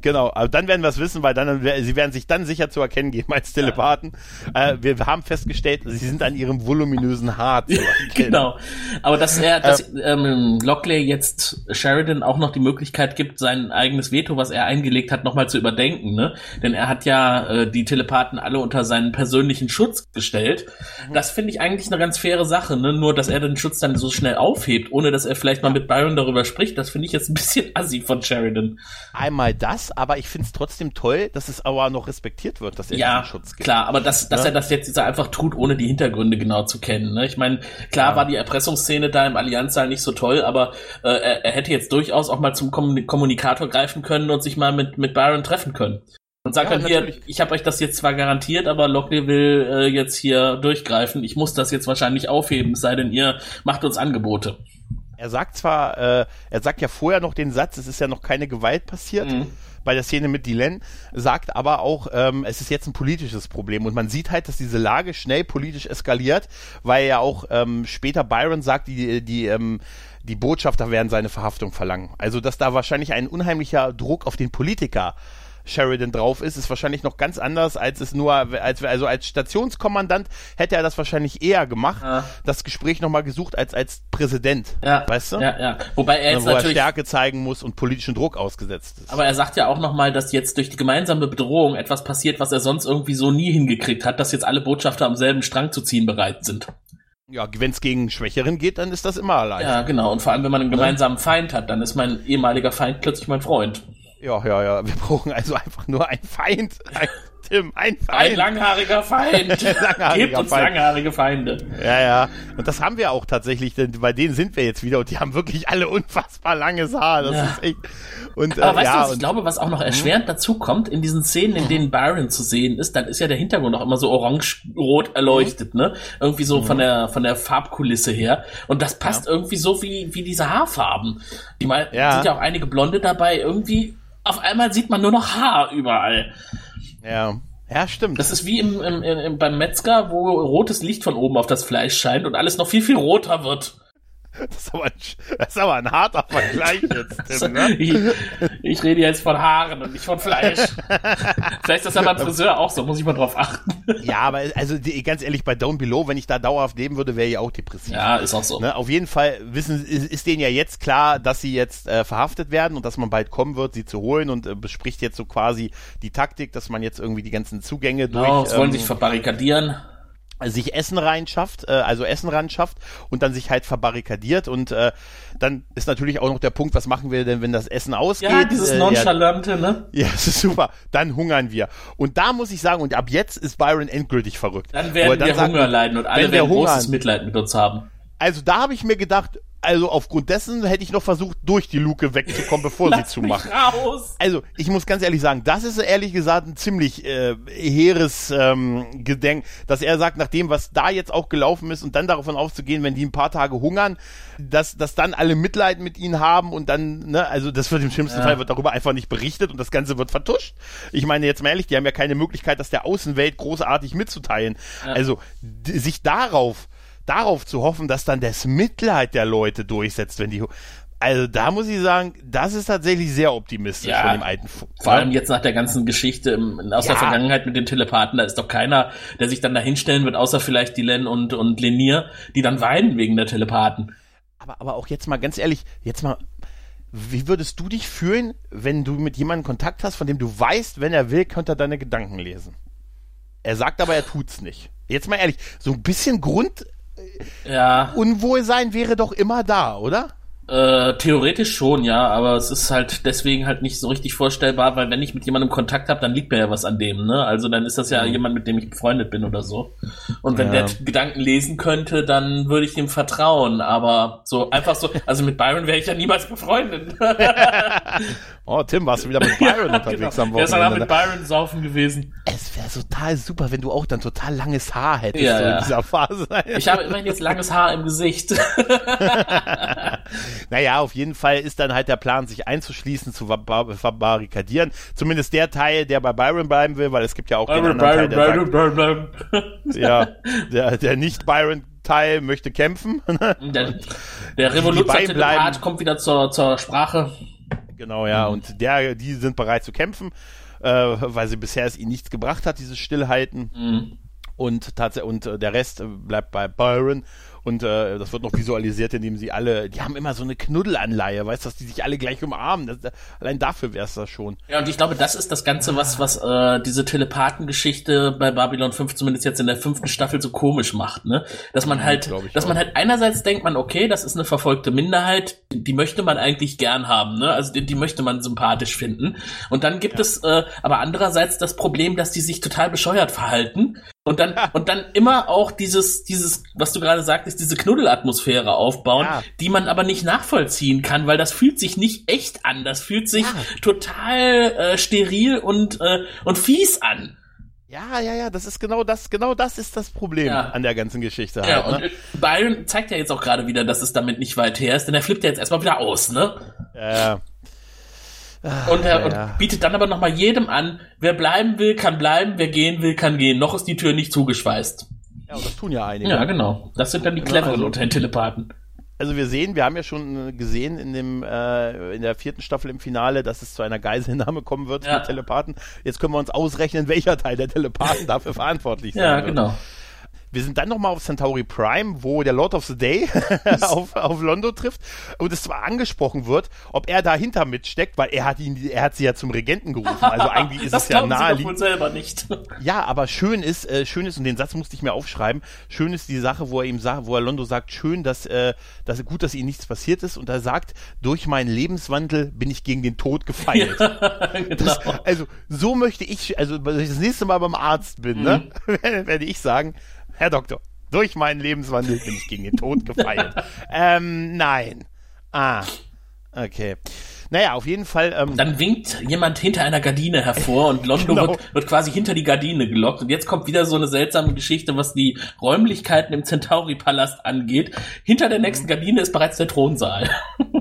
Genau, aber dann werden wir es wissen, weil dann sie werden sich dann sicher zu erkennen geben als Telepathen. Ja. Äh, wir haben festgestellt, sie sind an ihrem voluminösen Haar zu erkennen. genau. Aber dass er, dass äh, ähm, Lockley jetzt Sheridan auch noch die Möglichkeit gibt, sein eigenes Veto, was er eingelegt hat, nochmal zu überdenken, ne? Denn er hat ja äh, die Telepathen alle unter seinen persönlichen Schutz gestellt. Mhm. Das finde ich eigentlich eine ganz faire Sache, ne? Nur, dass er den Schutz dann so schnell aufhebt, ohne dass er vielleicht mal mit Byron darüber spricht, das finde ich jetzt ein bisschen assi von Sheridan. Einmal das aber ich finde es trotzdem toll, dass es aber noch respektiert wird, dass er ja, diesen Schutz gibt. klar, aber dass, dass ja? er das jetzt einfach tut, ohne die Hintergründe genau zu kennen. Ne? Ich meine, klar ja. war die Erpressungsszene da im Allianzsaal nicht so toll, aber äh, er, er, hätte jetzt durchaus auch mal zum Kommunikator greifen können und sich mal mit, mit Byron treffen können. Und sagen können, hier, ich habe euch das jetzt zwar garantiert, aber Lockley will äh, jetzt hier durchgreifen. Ich muss das jetzt wahrscheinlich aufheben, es sei denn, ihr macht uns Angebote. Er sagt zwar, äh, er sagt ja vorher noch den Satz, es ist ja noch keine Gewalt passiert. Mhm bei der Szene mit Dylan, sagt aber auch, ähm, es ist jetzt ein politisches Problem und man sieht halt, dass diese Lage schnell politisch eskaliert, weil ja auch ähm, später Byron sagt, die, die, ähm, die Botschafter werden seine Verhaftung verlangen. Also, dass da wahrscheinlich ein unheimlicher Druck auf den Politiker Sheridan drauf ist, ist wahrscheinlich noch ganz anders, als es nur, als, also als Stationskommandant hätte er das wahrscheinlich eher gemacht, ja. das Gespräch nochmal gesucht als als Präsident. Ja. Weißt du? Ja, ja. Wobei er jetzt wo natürlich. Er Stärke zeigen muss und politischen Druck ausgesetzt ist. Aber er sagt ja auch nochmal, dass jetzt durch die gemeinsame Bedrohung etwas passiert, was er sonst irgendwie so nie hingekriegt hat, dass jetzt alle Botschafter am selben Strang zu ziehen bereit sind. Ja, wenn es gegen Schwächeren geht, dann ist das immer allein. Ja, genau. Und vor allem, wenn man einen gemeinsamen Feind hat, dann ist mein ehemaliger Feind plötzlich mein Freund. Ja, ja, ja. Wir brauchen also einfach nur einen Feind. Ein, Tim, ein Feind. Ein langhaariger Feind. langhaariger Gebt uns Feind. langhaarige Feinde. Ja, ja. Und das haben wir auch tatsächlich, denn bei denen sind wir jetzt wieder und die haben wirklich alle unfassbar langes Haar. Das ja. ist echt. Und, Aber äh, weißt ja, du, was ich glaube, was auch noch erschwerend mhm. dazu kommt, in diesen Szenen, in denen Byron zu sehen ist, dann ist ja der Hintergrund auch immer so orange-rot erleuchtet, ne? Irgendwie so mhm. von der, von der Farbkulisse her. Und das passt ja. irgendwie so wie, wie diese Haarfarben. Die mal, ja. sind ja auch einige Blonde dabei, irgendwie auf einmal sieht man nur noch Haar überall. Ja. Ja, stimmt. Das ist wie im, im, im, beim Metzger, wo rotes Licht von oben auf das Fleisch scheint und alles noch viel, viel roter wird. Das ist aber ein, das ist aber ein harter Vergleich jetzt, Tim, ne? ich, ich, rede jetzt von Haaren und nicht von Fleisch. Vielleicht ist das ja beim Friseur auch so, muss ich mal drauf achten. ja, aber also die, ganz ehrlich, bei Down Below, wenn ich da dauerhaft leben würde, wäre ich auch depressiv. Ja, ist auch so. Ne? Auf jeden Fall wissen, ist, ist denen ja jetzt klar, dass sie jetzt äh, verhaftet werden und dass man bald kommen wird, sie zu holen und äh, bespricht jetzt so quasi die Taktik, dass man jetzt irgendwie die ganzen Zugänge genau, durch. wollen ähm, sich verbarrikadieren sich Essen reinschafft, äh, also Essen ran schafft und dann sich halt verbarrikadiert und äh, dann ist natürlich auch noch der Punkt, was machen wir denn, wenn das Essen ausgeht? Ja, dieses äh, Nonchalante, ja, ne? Ja, das ist super. Dann hungern wir. Und da muss ich sagen, und ab jetzt ist Byron endgültig verrückt. Dann werden dann wir sagt, Hunger leiden und alle werden großes Mitleid mit uns haben. Also da habe ich mir gedacht, also aufgrund dessen hätte ich noch versucht, durch die Luke wegzukommen, bevor sie zumachen. Raus. Also ich muss ganz ehrlich sagen, das ist ehrlich gesagt ein ziemlich äh, hehres ähm, Gedenk, dass er sagt, nach dem, was da jetzt auch gelaufen ist und dann davon aufzugehen, wenn die ein paar Tage hungern, dass, dass dann alle Mitleid mit ihnen haben und dann, ne, also das wird im schlimmsten ja. Fall wird darüber einfach nicht berichtet und das Ganze wird vertuscht. Ich meine jetzt mal ehrlich, die haben ja keine Möglichkeit, das der Außenwelt großartig mitzuteilen. Ja. Also sich darauf darauf zu hoffen, dass dann das Mitleid der Leute durchsetzt, wenn die also da muss ich sagen, das ist tatsächlich sehr optimistisch ja, von dem alten. F vor allem jetzt nach der ganzen Geschichte aus ja. der Vergangenheit mit den Telepathen, da ist doch keiner, der sich dann da hinstellen wird, außer vielleicht Dylan und und Lenier, die dann weinen wegen der Telepathen. Aber aber auch jetzt mal ganz ehrlich, jetzt mal wie würdest du dich fühlen, wenn du mit jemandem Kontakt hast, von dem du weißt, wenn er will, könnte er deine Gedanken lesen? Er sagt aber, er tut's nicht. Jetzt mal ehrlich, so ein bisschen Grund ja. Unwohlsein wäre doch immer da, oder? Äh, theoretisch schon, ja, aber es ist halt deswegen halt nicht so richtig vorstellbar, weil wenn ich mit jemandem Kontakt habe, dann liegt mir ja was an dem, ne? Also dann ist das ja mhm. jemand, mit dem ich befreundet bin oder so. Und wenn ja. der Gedanken lesen könnte, dann würde ich dem vertrauen, aber so einfach so, also mit Byron wäre ich ja niemals befreundet. oh, Tim, warst du wieder mit Byron ja, unterwegs genau. am Wochenende? Er ist mit Byron saufen gewesen. Es wäre total super, wenn du auch dann total langes Haar hättest ja, so in dieser Phase. Ich habe immerhin jetzt langes Haar im Gesicht. naja, auf jeden Fall ist dann halt der Plan, sich einzuschließen, zu verbarrikadieren. Zumindest der Teil, der bei Byron bleiben will, weil es gibt ja auch den anderen Teil, der sagt, Byron, ja, der, der nicht Byron Teil möchte kämpfen. der, der Revolutionär kommt wieder zur, zur Sprache. Genau, ja, mhm. und der, die sind bereit zu kämpfen, äh, weil sie bisher es ihnen nichts gebracht hat, dieses Stillhalten. Mhm. Und, tatsächlich, und äh, der Rest bleibt bei Byron und äh, das wird noch visualisiert, indem sie alle, die haben immer so eine Knuddelanleihe, weißt du, dass die sich alle gleich umarmen. Das, allein dafür wäre es das schon. Ja, und ich glaube, das ist das Ganze, was, was äh, diese Telepathengeschichte bei Babylon 5 zumindest jetzt in der fünften Staffel so komisch macht, ne? Dass man halt, dass auch. man halt einerseits denkt man, okay, das ist eine verfolgte Minderheit, die möchte man eigentlich gern haben, ne? Also die, die möchte man sympathisch finden. Und dann gibt ja. es äh, aber andererseits das Problem, dass die sich total bescheuert verhalten und dann, und dann immer auch dieses, dieses, was du gerade sagtest, diese Knuddelatmosphäre aufbauen, ja. die man aber nicht nachvollziehen kann, weil das fühlt sich nicht echt an. Das fühlt sich ja. total äh, steril und, äh, und fies an. Ja, ja, ja, das ist genau das, genau das ist das Problem ja. an der ganzen Geschichte. Halt, ja, und ne? Byron zeigt ja jetzt auch gerade wieder, dass es damit nicht weit her ist, denn er flippt ja jetzt erstmal wieder aus, ne? Ja. Ach, und er ja. und bietet dann aber nochmal jedem an, wer bleiben will, kann bleiben, wer gehen will, kann gehen. Noch ist die Tür nicht zugeschweißt. Ja, und das tun ja einige. Ja, genau. Das sind dann die cleveren also, unter den Telepathen. Also wir sehen, wir haben ja schon gesehen in dem äh, in der vierten Staffel im Finale, dass es zu einer Geiselnahme kommen wird ja. für Telepathen. Jetzt können wir uns ausrechnen, welcher Teil der Telepathen dafür verantwortlich sein ja, wird. Ja, genau. Wir sind dann nochmal auf Centauri Prime, wo der Lord of the Day auf, auf Londo trifft und es zwar angesprochen wird, ob er dahinter mitsteckt, weil er hat ihn, er hat sie ja zum Regenten gerufen. Also eigentlich ist es ja naheliegend. selber nicht. Ja, aber schön ist, äh, schön ist, und den Satz musste ich mir aufschreiben, schön ist die Sache, wo er ihm sagt, wo er Londo sagt, schön, dass, äh, dass gut, dass ihm nichts passiert ist und er sagt, durch meinen Lebenswandel bin ich gegen den Tod gefeilt. Ja, genau. das, also so möchte ich, also wenn ich das nächste Mal beim Arzt bin, ne, mhm. ne, werde ich sagen, Herr Doktor, durch meinen Lebenswandel bin ich gegen den Tod gefeiert. ähm, nein. Ah, okay. Naja, auf jeden Fall. Ähm, Dann winkt jemand hinter einer Gardine hervor und Londo genau. wird, wird quasi hinter die Gardine gelockt. Und jetzt kommt wieder so eine seltsame Geschichte, was die Räumlichkeiten im Centauri-Palast angeht. Hinter der nächsten Gardine ist bereits der Thronsaal.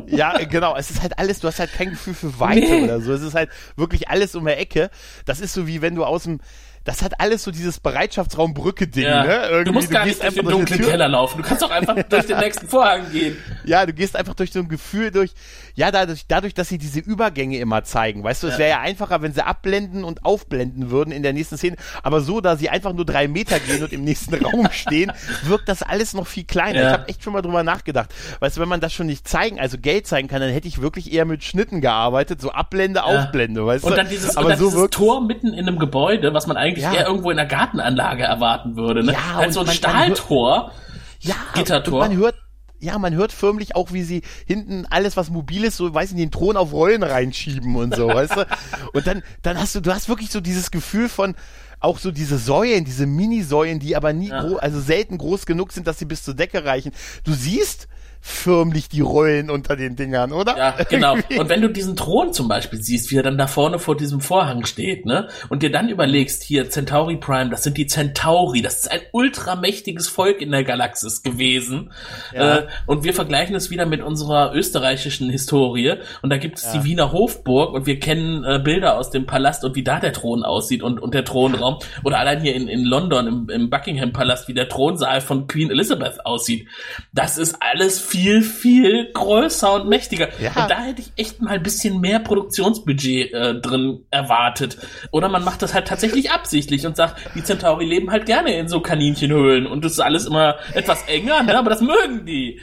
Ja, genau. Es ist halt alles, du hast halt kein Gefühl für Weite nee. oder so. Es ist halt wirklich alles um der Ecke. Das ist so wie wenn du aus dem das hat alles so dieses Bereitschaftsraumbrücke-Ding, ja. ne? Irgendwie, du musst gar du nicht durch den dunklen Keller laufen. Du kannst auch einfach durch den nächsten Vorhang gehen. Ja, du gehst einfach durch so ein Gefühl durch, ja, dadurch, dadurch, dass sie diese Übergänge immer zeigen. Weißt du, es wäre ja einfacher, wenn sie abblenden und aufblenden würden in der nächsten Szene. Aber so, da sie einfach nur drei Meter gehen und im nächsten Raum stehen, wirkt das alles noch viel kleiner. Ja. Ich habe echt schon mal drüber nachgedacht. Weißt du, wenn man das schon nicht zeigen, also Geld zeigen kann, dann hätte ich wirklich eher mit Schnitten gearbeitet, so Abblende, ja. Aufblende, weißt und du? Dann dieses, Aber und dann so dieses Tor mitten in einem Gebäude, was man eigentlich ja. eher irgendwo in der Gartenanlage erwarten würde. Ne? Ja, halt so ein Stahltor. Ja, Gittertor. man hört ja, man hört förmlich auch, wie sie hinten alles, was mobil ist, so, weiß ich, den Thron auf Rollen reinschieben und so, weißt du? Und dann, dann hast du, du hast wirklich so dieses Gefühl von, auch so diese Säulen, diese Mini-Säulen, die aber nie, ja. groß, also selten groß genug sind, dass sie bis zur Decke reichen. Du siehst, förmlich die Rollen unter den Dingern, oder? Ja, genau. Und wenn du diesen Thron zum Beispiel siehst, wie er dann da vorne vor diesem Vorhang steht, ne? Und dir dann überlegst, hier Centauri Prime, das sind die Centauri, das ist ein ultramächtiges Volk in der Galaxis gewesen. Ja. Äh, und wir vergleichen es wieder mit unserer österreichischen Historie. Und da gibt es ja. die Wiener Hofburg und wir kennen äh, Bilder aus dem Palast und wie da der Thron aussieht und, und der Thronraum. Oder allein hier in, in London im, im Buckingham Palast, wie der Thronsaal von Queen Elizabeth aussieht. Das ist alles viel, viel größer und mächtiger. Ja. Und da hätte ich echt mal ein bisschen mehr Produktionsbudget äh, drin erwartet. Oder man macht das halt tatsächlich absichtlich und sagt, die Centauri leben halt gerne in so Kaninchenhöhlen und das ist alles immer etwas enger, ne? aber das mögen die.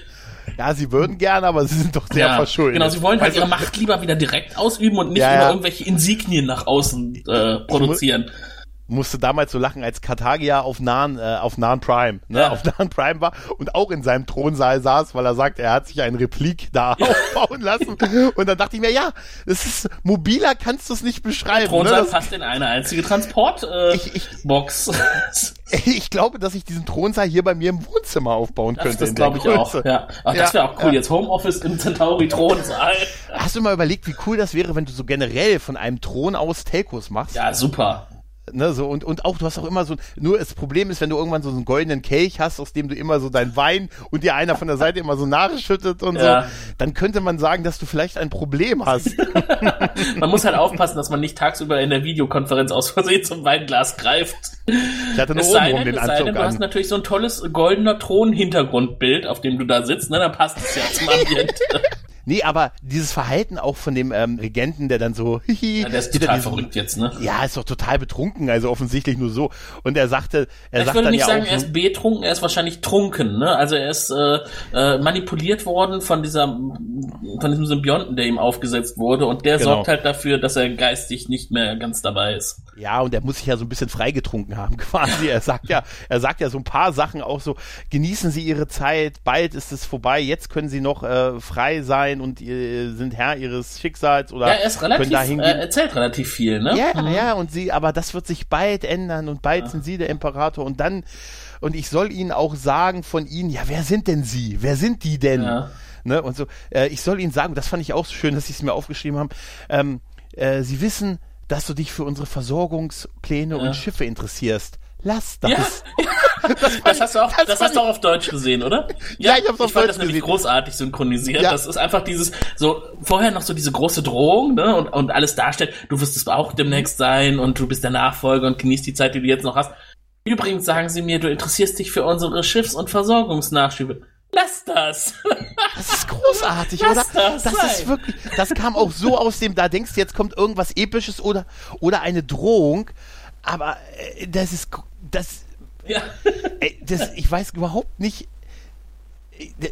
Ja, sie würden gerne, aber sie sind doch sehr ja, verschuldet. Genau, sie wollen halt ihre Macht lieber wieder direkt ausüben und nicht ja, immer irgendwelche Insignien nach außen äh, produzieren musste damals so lachen, als Karthagia auf Nahen, äh, auf Nahen Prime, ne, ja. auf Nahen Prime war und auch in seinem Thronsaal saß, weil er sagt, er hat sich ein Replik da aufbauen lassen. Und dann dachte ich mir, ja, das ist mobiler, kannst du es nicht beschreiben. Der Thronsaal ne? passt in eine einzige Transportbox. Äh, ich, ich, Box. ich glaube, dass ich diesen Thronsaal hier bei mir im Wohnzimmer aufbauen könnte. Das, das glaube ich auch. Ja. Ach, das wäre auch cool. Ja. Jetzt Homeoffice im Centauri Thronsaal. Hast du mal überlegt, wie cool das wäre, wenn du so generell von einem Thron aus Telcos machst? Ja, super. Ne, so, und, und auch, du hast auch immer so, nur das Problem ist, wenn du irgendwann so einen goldenen Kelch hast, aus dem du immer so dein Wein und dir einer von der Seite immer so nachschüttet und ja. so, dann könnte man sagen, dass du vielleicht ein Problem hast. man muss halt aufpassen, dass man nicht tagsüber in der Videokonferenz aus Versehen zum Weinglas greift. Ich hatte nur oben um den Anzug denn, Du hast natürlich so ein tolles goldener Thron-Hintergrundbild, auf dem du da sitzt, ne, dann passt es ja zum Ambiente. Nee, aber dieses Verhalten auch von dem ähm, Regenten, der dann so, hihi, ja, der ist total diesen, verrückt jetzt, ne? Ja, ist doch total betrunken, also offensichtlich nur so. Und er sagte, er ich sagt würde nicht ja sagen, auch er ist betrunken, er ist wahrscheinlich trunken, ne? Also er ist äh, äh, manipuliert worden von dieser, von diesem Symbionten, der ihm aufgesetzt wurde, und der genau. sorgt halt dafür, dass er geistig nicht mehr ganz dabei ist. Ja, und er muss sich ja so ein bisschen freigetrunken haben, quasi. Er sagt ja, er sagt ja so ein paar Sachen auch so, genießen Sie Ihre Zeit, bald ist es vorbei, jetzt können Sie noch äh, frei sein und äh, sind Herr Ihres Schicksals oder ja, er ist relativ, äh, erzählt relativ viel, ne? Ja, mhm. ja, und Sie, aber das wird sich bald ändern und bald ja. sind Sie der Imperator und dann, und ich soll Ihnen auch sagen von Ihnen, ja, wer sind denn Sie? Wer sind die denn? Ja. Ne, und so, äh, ich soll Ihnen sagen, das fand ich auch so schön, dass Sie es mir aufgeschrieben haben, ähm, äh, Sie wissen, dass du dich für unsere Versorgungspläne ja. und Schiffe interessierst. Lass das. Ja, das, das, hast du auch, das, das hast du auch auf Deutsch gesehen, oder? Ja, ja ich hab's auf ich fand das nämlich großartig synchronisiert. Ja. Das ist einfach dieses, so, vorher noch so diese große Drohung, ne, und, und alles darstellt, du wirst es auch demnächst sein und du bist der Nachfolger und genießt die Zeit, die du jetzt noch hast. Übrigens sagen sie mir, du interessierst dich für unsere Schiffs- und Versorgungsnachschübe. Lass das. Das ist großartig, Lass oder? Das, das ist wirklich, das kam auch so aus dem, da denkst du, jetzt kommt irgendwas Episches oder, oder eine Drohung. Aber äh, das ist, das, ja. ey, das, ich weiß überhaupt nicht,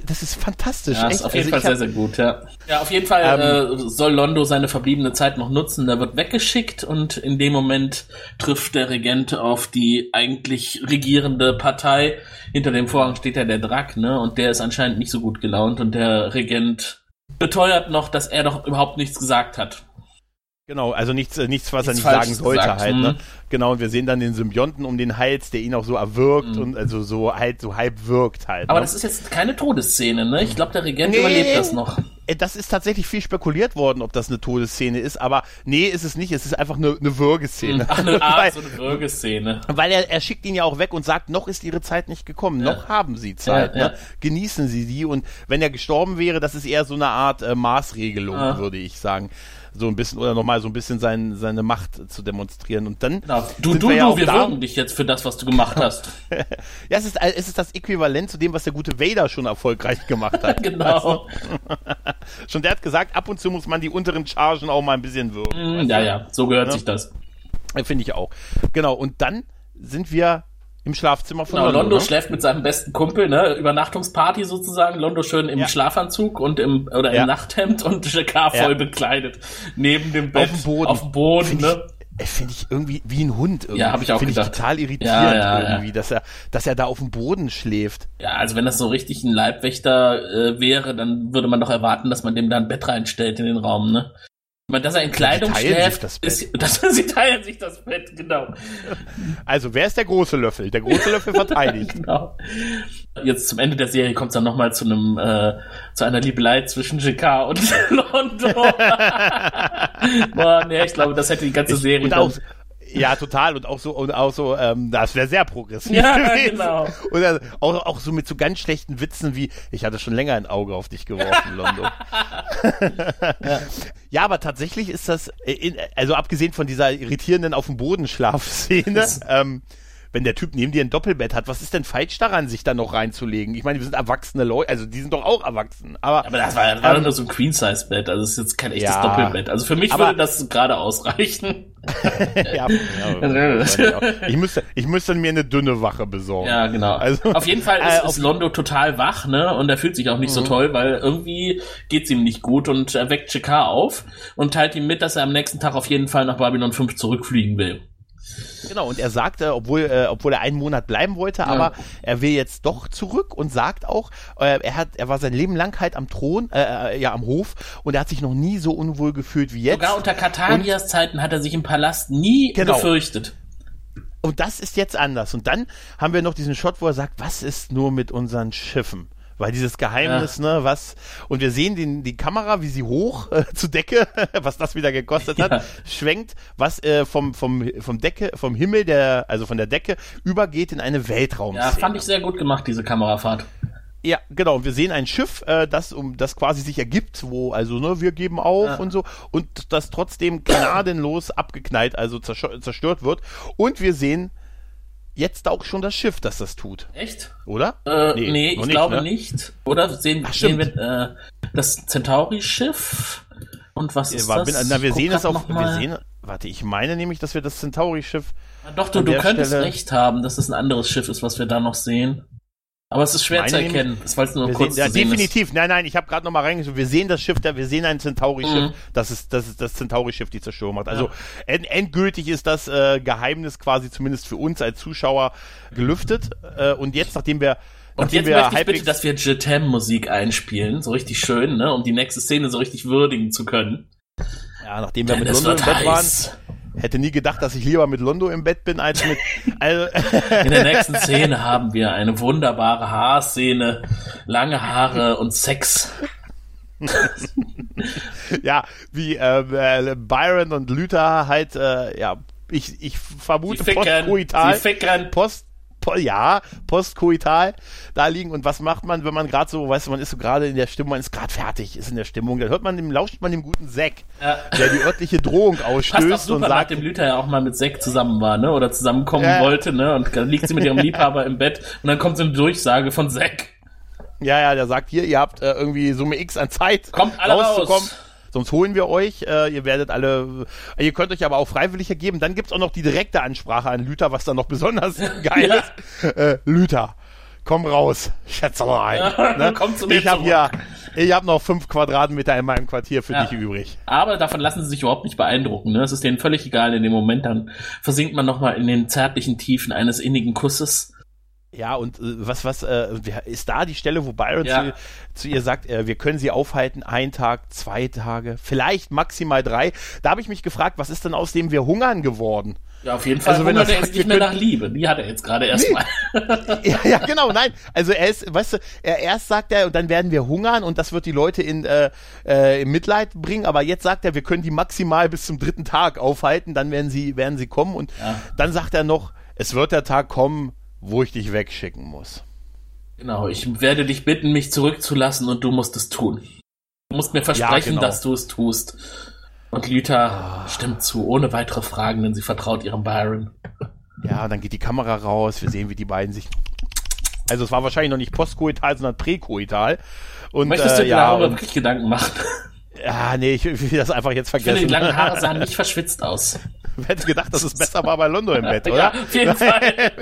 das ist fantastisch. Ja, ist auf jeden also Fall sehr, sehr gut, ja. Ja, auf jeden Fall ähm, äh, soll Londo seine verbliebene Zeit noch nutzen. Der wird weggeschickt und in dem Moment trifft der Regent auf die eigentlich regierende Partei. Hinter dem Vorhang steht ja der Drack, ne? Und der ist anscheinend nicht so gut gelaunt und der Regent beteuert noch, dass er doch überhaupt nichts gesagt hat. Genau, also nichts, äh, nichts was nichts er nicht sagen sollte gesagt. halt. Ne? Mhm. Genau, und wir sehen dann den Symbionten um den Hals, der ihn auch so erwürgt mhm. und also so halt so halb wirkt halt. Aber ne? das ist jetzt keine Todesszene, ne? Ich glaube, der Regent nee. überlebt das noch. Äh, das ist tatsächlich viel spekuliert worden, ob das eine Todesszene ist, aber nee, ist es nicht. Es ist einfach eine, eine Würgeszene. Ach, eine Art, weil, so eine Würgeszene. Weil er, er schickt ihn ja auch weg und sagt, noch ist ihre Zeit nicht gekommen, ja. noch haben sie Zeit, ja, ne? genießen sie die und wenn er gestorben wäre, das ist eher so eine Art äh, Maßregelung, ah. würde ich sagen so ein bisschen oder nochmal so ein bisschen sein, seine Macht zu demonstrieren. Und dann. Genau. Du, du, wir, ja du, wir würgen dich jetzt für das, was du gemacht hast. ja, es ist, es ist das Äquivalent zu dem, was der gute Vader schon erfolgreich gemacht hat. genau. schon der hat gesagt, ab und zu muss man die unteren Chargen auch mal ein bisschen würgen. Mm, ja, ja, so gehört ja? sich das. Finde ich auch. Genau, und dann sind wir im Schlafzimmer von genau, Londo. Londo ne? schläft mit seinem besten Kumpel, ne? Übernachtungsparty sozusagen. Londo schön im ja. Schlafanzug und im oder im ja. Nachthemd und Jacquard voll ja. bekleidet. Neben dem Bett. Auf dem Boden. Auf dem Boden, Find ne? Ich, Finde ich irgendwie wie ein Hund. Irgendwie. Ja, habe ich auch Finde ich total irritierend irgendwie, dass er, dass er da auf dem Boden schläft. Ja, also wenn das so richtig ein Leibwächter äh, wäre, dann würde man doch erwarten, dass man dem da ein Bett reinstellt in den Raum, ne? Dass er in Kleidung schläft, das ist, dass sie teilen sich das Bett, genau. Also, wer ist der große Löffel? Der große Löffel verteidigt. genau. Jetzt zum Ende der Serie kommt es dann nochmal zu einem, äh, zu einer Liebelei zwischen JK und Londo. Boah, nee, ich glaube, das hätte die ganze Serie. Ich, und auch, ja, total. Und auch so, und auch so, ähm, das wäre sehr progressiv. Ja, gewesen. genau. Und dann auch, auch so mit so ganz schlechten Witzen wie, ich hatte schon länger ein Auge auf dich geworfen, Londo. ja. ja. aber tatsächlich ist das, in, also abgesehen von dieser irritierenden auf dem Boden Schlafszene, ähm, wenn der Typ neben dir ein Doppelbett hat, was ist denn falsch daran, sich da noch reinzulegen? Ich meine, wir sind erwachsene Leute, also die sind doch auch erwachsen. Aber, aber das war, das war ähm, nur so ein Queen-Size-Bett, also es ist jetzt kein echtes ja, Doppelbett. Also für mich aber, würde das gerade ausreichen. ja, ja, ich müsste, ich müsste mir eine dünne Wache besorgen. Ja, genau. Also, auf jeden Fall ist, äh, ist Londo total wach, ne? Und er fühlt sich auch nicht mhm. so toll, weil irgendwie geht's ihm nicht gut und er weckt Chikar auf und teilt ihm mit, dass er am nächsten Tag auf jeden Fall nach Babylon 5 zurückfliegen will. Genau, und er sagte, obwohl, äh, obwohl er einen Monat bleiben wollte, ja. aber er will jetzt doch zurück und sagt auch, äh, er hat, er war sein Leben lang halt am Thron, äh, äh, ja, am Hof und er hat sich noch nie so unwohl gefühlt wie jetzt. Sogar unter Katanias Zeiten hat er sich im Palast nie genau. gefürchtet. Und das ist jetzt anders. Und dann haben wir noch diesen Shot, wo er sagt, was ist nur mit unseren Schiffen? Weil dieses Geheimnis, ja. ne, was, und wir sehen den, die Kamera, wie sie hoch äh, zur Decke, was das wieder gekostet hat, ja. schwenkt, was äh, vom, vom, vom Decke, vom Himmel der, also von der Decke, übergeht in eine Weltraum. Ja, fand ich sehr gut gemacht, diese Kamerafahrt. Ja, genau. Und wir sehen ein Schiff, äh, das um das quasi sich ergibt, wo also ne, wir geben auf ja. und so und das trotzdem gnadenlos abgeknallt, also zerstört wird. Und wir sehen jetzt auch schon das Schiff, das das tut. Echt? Oder? Äh, nee, nee ich nicht, glaube ne? nicht. Oder sehen, Ach, sehen wir äh, das Centauri-Schiff? Und was ist ja, das? Na, wir sehen es auch. Wir sehen, warte, ich meine nämlich, dass wir das Centauri-Schiff. Doch, du, du könntest Stelle, recht haben, dass es ein anderes Schiff ist, was wir da noch sehen. Aber es ist schwer zu erkennen, das war nur kurz sehen, ja, definitiv. Ist. Nein, nein, ich habe gerade noch mal reingeschaut. Wir sehen das Schiff, da, wir sehen ein Centauri-Schiff. Mhm. Das ist das, ist das Centauri-Schiff, die Zerstörung macht. Also ja. end, endgültig ist das äh, Geheimnis quasi zumindest für uns als Zuschauer gelüftet. Äh, und jetzt, nachdem wir und jetzt möchte ich bitte, dass wir Jetem-Musik einspielen, so richtig schön, ne, um die nächste Szene so richtig würdigen zu können. Ja, nachdem wir Denn mit London im Bett waren. Hätte nie gedacht, dass ich lieber mit Londo im Bett bin als mit. Also In der nächsten Szene haben wir eine wunderbare Haarszene, lange Haare und Sex. ja, wie äh, Byron und Luther halt, äh, ja, ich, ich vermute postkoital. Post, ja, postkoital da liegen. Und was macht man, wenn man gerade so, weißt du, man ist so gerade in der Stimmung, man ist gerade fertig, ist in der Stimmung, dann hört man dem, lauscht man dem guten Zack, ja. der die örtliche Drohung ausstößt Passt super, und sagt, dem Lüther ja auch mal mit Zack zusammen war, ne, oder zusammenkommen ja. wollte, ne, und dann liegt sie mit ihrem Liebhaber im Bett und dann kommt so eine Durchsage von Zack. Ja, ja, der sagt hier, ihr habt äh, irgendwie Summe X an Zeit, kommt alle rauszukommen. Raus sonst holen wir euch. Äh, ihr werdet alle, äh, ihr könnt euch aber auch freiwillig ergeben. Dann gibt's auch noch die direkte Ansprache an Lüther, was dann noch besonders geil ja. ist. Äh, Lüther, komm raus, Schätzerei. Ja, ne? komm zu mir ich habe ja, ich habe noch fünf Quadratmeter in meinem Quartier für ja. dich übrig. Aber davon lassen sie sich überhaupt nicht beeindrucken. Ne? Es ist denen völlig egal in dem Moment. Dann versinkt man nochmal in den zärtlichen Tiefen eines innigen Kusses. Ja, und äh, was, was, äh, ist da die Stelle, wo Byron ja. zu, zu, ihr sagt, äh, wir können sie aufhalten, ein Tag, zwei Tage, vielleicht maximal drei. Da habe ich mich gefragt, was ist denn aus dem wir hungern geworden? Ja, auf jeden Fall also, wenn er jetzt nicht mehr nach Liebe. Die hat er jetzt gerade erstmal. Nee. ja, ja, genau, nein. Also er ist, weißt du, er erst sagt er, und dann werden wir hungern und das wird die Leute in, äh, äh, in Mitleid bringen, aber jetzt sagt er, wir können die maximal bis zum dritten Tag aufhalten, dann werden sie, werden sie kommen und ja. dann sagt er noch, es wird der Tag kommen, wo ich dich wegschicken muss. Genau, ich werde dich bitten, mich zurückzulassen und du musst es tun. Du musst mir versprechen, ja, genau. dass du es tust. Und Lita stimmt zu, ohne weitere Fragen, denn sie vertraut ihrem Byron. Ja, dann geht die Kamera raus, wir sehen, wie die beiden sich. Also es war wahrscheinlich noch nicht postkoital, sondern präkoital. Und, Möchtest du äh, dir ja, darüber wirklich Gedanken machen? Ja, nee, ich will das einfach jetzt vergessen. Ich finde, die langen Haare sahen nicht verschwitzt aus. Wer hätte gedacht, dass es besser war bei Londo im Bett, oder? Ja, auf jeden Fall.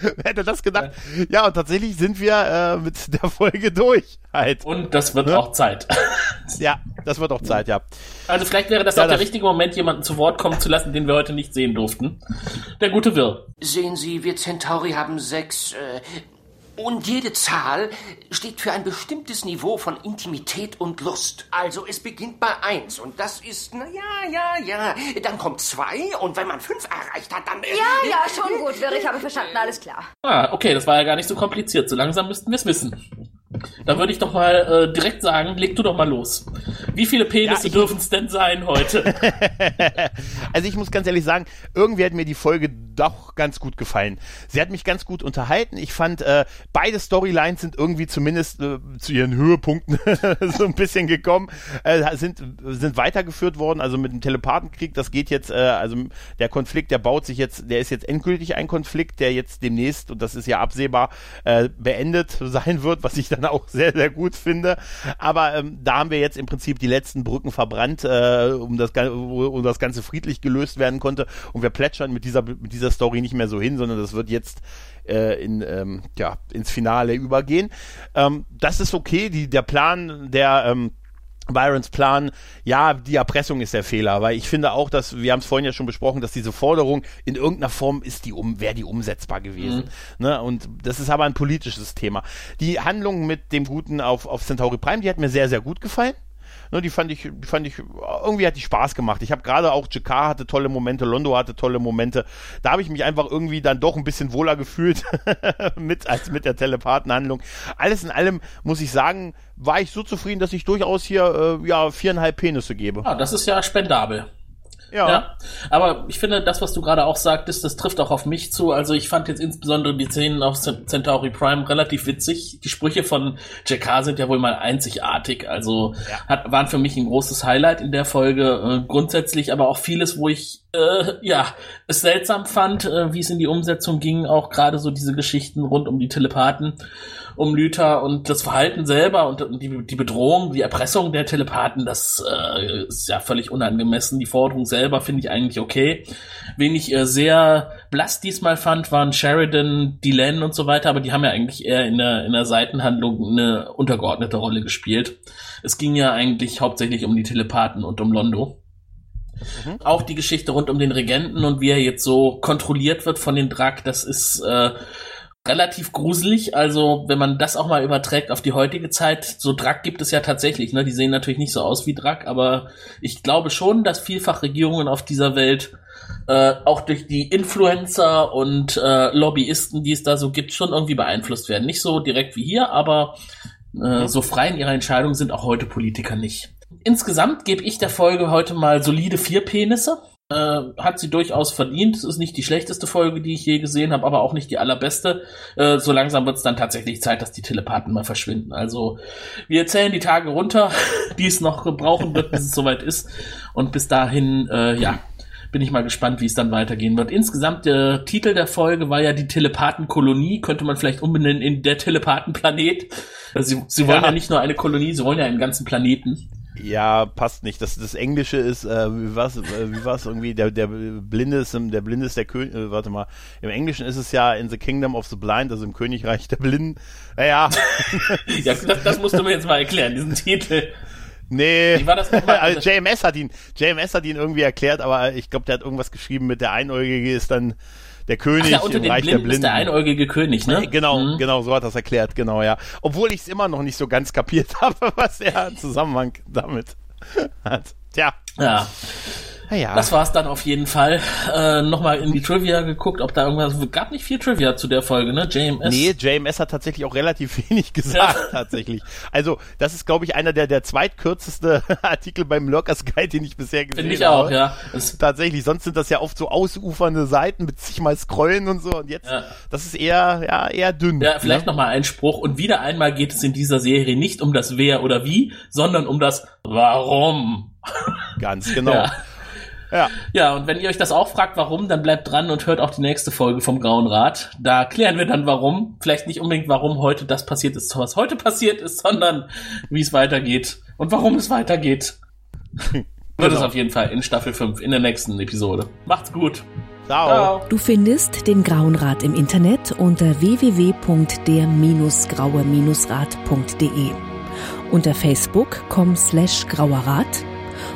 Wer hätte das gedacht? Ja, und tatsächlich sind wir äh, mit der Folge durch. Halt. Und das wird ne? auch Zeit. ja, das wird auch Zeit, ja. Also vielleicht wäre das ja, auch der richtige Moment, jemanden zu Wort kommen zu lassen, den wir heute nicht sehen durften. Der gute Wirr. Sehen Sie, wir Centauri haben sechs äh, und jede Zahl steht für ein bestimmtes Niveau von Intimität und Lust. Also es beginnt bei eins und das ist, na ja, ja, ja. Dann kommt zwei und wenn man fünf erreicht hat, dann... Äh, ja, ja, schon gut, Wirr, ich habe verstanden, alles klar. Ah, okay, das war ja gar nicht so kompliziert. So langsam müssten wir es wissen. Dann würde ich doch mal äh, direkt sagen, leg du doch mal los. Wie viele Penisse ja, dürfen es denn sein heute? also ich muss ganz ehrlich sagen, irgendwie hat mir die Folge doch ganz gut gefallen. Sie hat mich ganz gut unterhalten. Ich fand, äh, beide Storylines sind irgendwie zumindest äh, zu ihren Höhepunkten so ein bisschen gekommen, äh, sind, sind weitergeführt worden. Also mit dem Telepathenkrieg, das geht jetzt, äh, also der Konflikt, der baut sich jetzt, der ist jetzt endgültig ein Konflikt, der jetzt demnächst, und das ist ja absehbar, äh, beendet sein wird, was ich dann auch sehr, sehr gut finde. Aber ähm, da haben wir jetzt im Prinzip die letzten Brücken verbrannt, äh, um, das, um das Ganze friedlich gelöst werden konnte. Und wir plätschern mit dieser, mit dieser Story nicht mehr so hin, sondern das wird jetzt äh, in, ähm, ja, ins Finale übergehen. Ähm, das ist okay. Die, der Plan der ähm, Byrons Plan, ja, die Erpressung ist der Fehler, weil ich finde auch, dass, wir haben es vorhin ja schon besprochen, dass diese Forderung in irgendeiner Form ist die um, wäre die umsetzbar gewesen. Mhm. Ne? Und das ist aber ein politisches Thema. Die Handlung mit dem Guten auf, auf Centauri Prime, die hat mir sehr, sehr gut gefallen. Ne, die fand ich, die fand ich, irgendwie hat die Spaß gemacht. Ich habe gerade auch Jakar hatte tolle Momente, Londo hatte tolle Momente. Da habe ich mich einfach irgendwie dann doch ein bisschen wohler gefühlt mit als mit der Telepathenhandlung. Alles in allem muss ich sagen, war ich so zufrieden, dass ich durchaus hier äh, ja viereinhalb Penisse gebe. Ja, das ist ja spendabel. Ja. ja. Aber ich finde, das, was du gerade auch sagtest, das trifft auch auf mich zu. Also ich fand jetzt insbesondere die Szenen auf Centauri Prime relativ witzig. Die Sprüche von Jakar sind ja wohl mal einzigartig. Also ja. hat, waren für mich ein großes Highlight in der Folge. Äh, grundsätzlich aber auch vieles, wo ich äh, ja es seltsam fand, äh, wie es in die Umsetzung ging. Auch gerade so diese Geschichten rund um die Telepathen um Lüther und das Verhalten selber und die, die Bedrohung, die Erpressung der Telepathen, das äh, ist ja völlig unangemessen. Die Forderung selber finde ich eigentlich okay. Wen ich äh, sehr blass diesmal fand, waren Sheridan, Dylan und so weiter, aber die haben ja eigentlich eher in der, in der Seitenhandlung eine untergeordnete Rolle gespielt. Es ging ja eigentlich hauptsächlich um die Telepathen und um Londo. Mhm. Auch die Geschichte rund um den Regenten und wie er jetzt so kontrolliert wird von den Drak, das ist äh, relativ gruselig. Also, wenn man das auch mal überträgt auf die heutige Zeit, so Drack gibt es ja tatsächlich, ne? Die sehen natürlich nicht so aus wie Drack, aber ich glaube schon, dass vielfach Regierungen auf dieser Welt äh, auch durch die Influencer und äh, Lobbyisten, die es da so gibt, schon irgendwie beeinflusst werden. Nicht so direkt wie hier, aber äh, mhm. so frei in ihrer Entscheidung sind auch heute Politiker nicht. Insgesamt gebe ich der Folge heute mal solide vier Penisse. Äh, hat sie durchaus verdient. Es ist nicht die schlechteste Folge, die ich je gesehen habe, aber auch nicht die allerbeste. Äh, so langsam wird es dann tatsächlich Zeit, dass die Telepathen mal verschwinden. Also wir zählen die Tage runter, die es noch brauchen wird, bis es soweit ist. Und bis dahin, äh, ja, bin ich mal gespannt, wie es dann weitergehen wird. Insgesamt der Titel der Folge war ja die Telepathenkolonie, könnte man vielleicht umbenennen in der Telepathenplanet. Also sie, sie wollen ja. ja nicht nur eine Kolonie, sie wollen ja einen ganzen Planeten. Ja, passt nicht. Das, das Englische ist, äh, wie war's, äh, wie war's irgendwie, der, der Blinde ist, der Blinde ist der König, äh, warte mal, im Englischen ist es ja in the Kingdom of the Blind, also im Königreich der Blinden. Naja. ja, das, das musst du mir jetzt mal erklären, diesen Titel. Nee, Wie war das nochmal? also JMS hat ihn, JMS hat ihn irgendwie erklärt, aber ich glaube, der hat irgendwas geschrieben mit der Einäugige ist dann der König Ach ja, unter im Reich Blinden der Blinden. ist der einäugige König, ne? Genau, mhm. genau, so hat das erklärt, genau, ja. Obwohl ich es immer noch nicht so ganz kapiert habe, was er im Zusammenhang damit hat. Tja. Ja. Ja. Das war's dann auf jeden Fall. Äh, Nochmal in die Trivia geguckt, ob da irgendwas. Gab nicht viel Trivia zu der Folge, ne? JMS. Nee, JMS hat tatsächlich auch relativ wenig gesagt, tatsächlich. Also, das ist, glaube ich, einer der, der zweitkürzeste Artikel beim Lurkers Guide, den ich bisher gesehen habe. Finde ich auch, ja. Das tatsächlich, sonst sind das ja oft so ausufernde Seiten mit sich mal scrollen und so. Und jetzt, ja. das ist eher, ja, eher dünn. Ja, vielleicht ne? nochmal ein Spruch. Und wieder einmal geht es in dieser Serie nicht um das Wer oder Wie, sondern um das Warum. Ganz genau. Ja. Ja. ja, und wenn ihr euch das auch fragt, warum, dann bleibt dran und hört auch die nächste Folge vom Grauen Rat. Da klären wir dann warum. Vielleicht nicht unbedingt, warum heute das passiert ist, was heute passiert ist, sondern wie es weitergeht und warum es weitergeht. Wird genau. es auf jeden Fall in Staffel 5, in der nächsten Episode. Macht's gut. Ciao. Ciao. Du findest den Grauen Rat im Internet unter www.der-graue-rat.de unter facebook.com slash grauerrat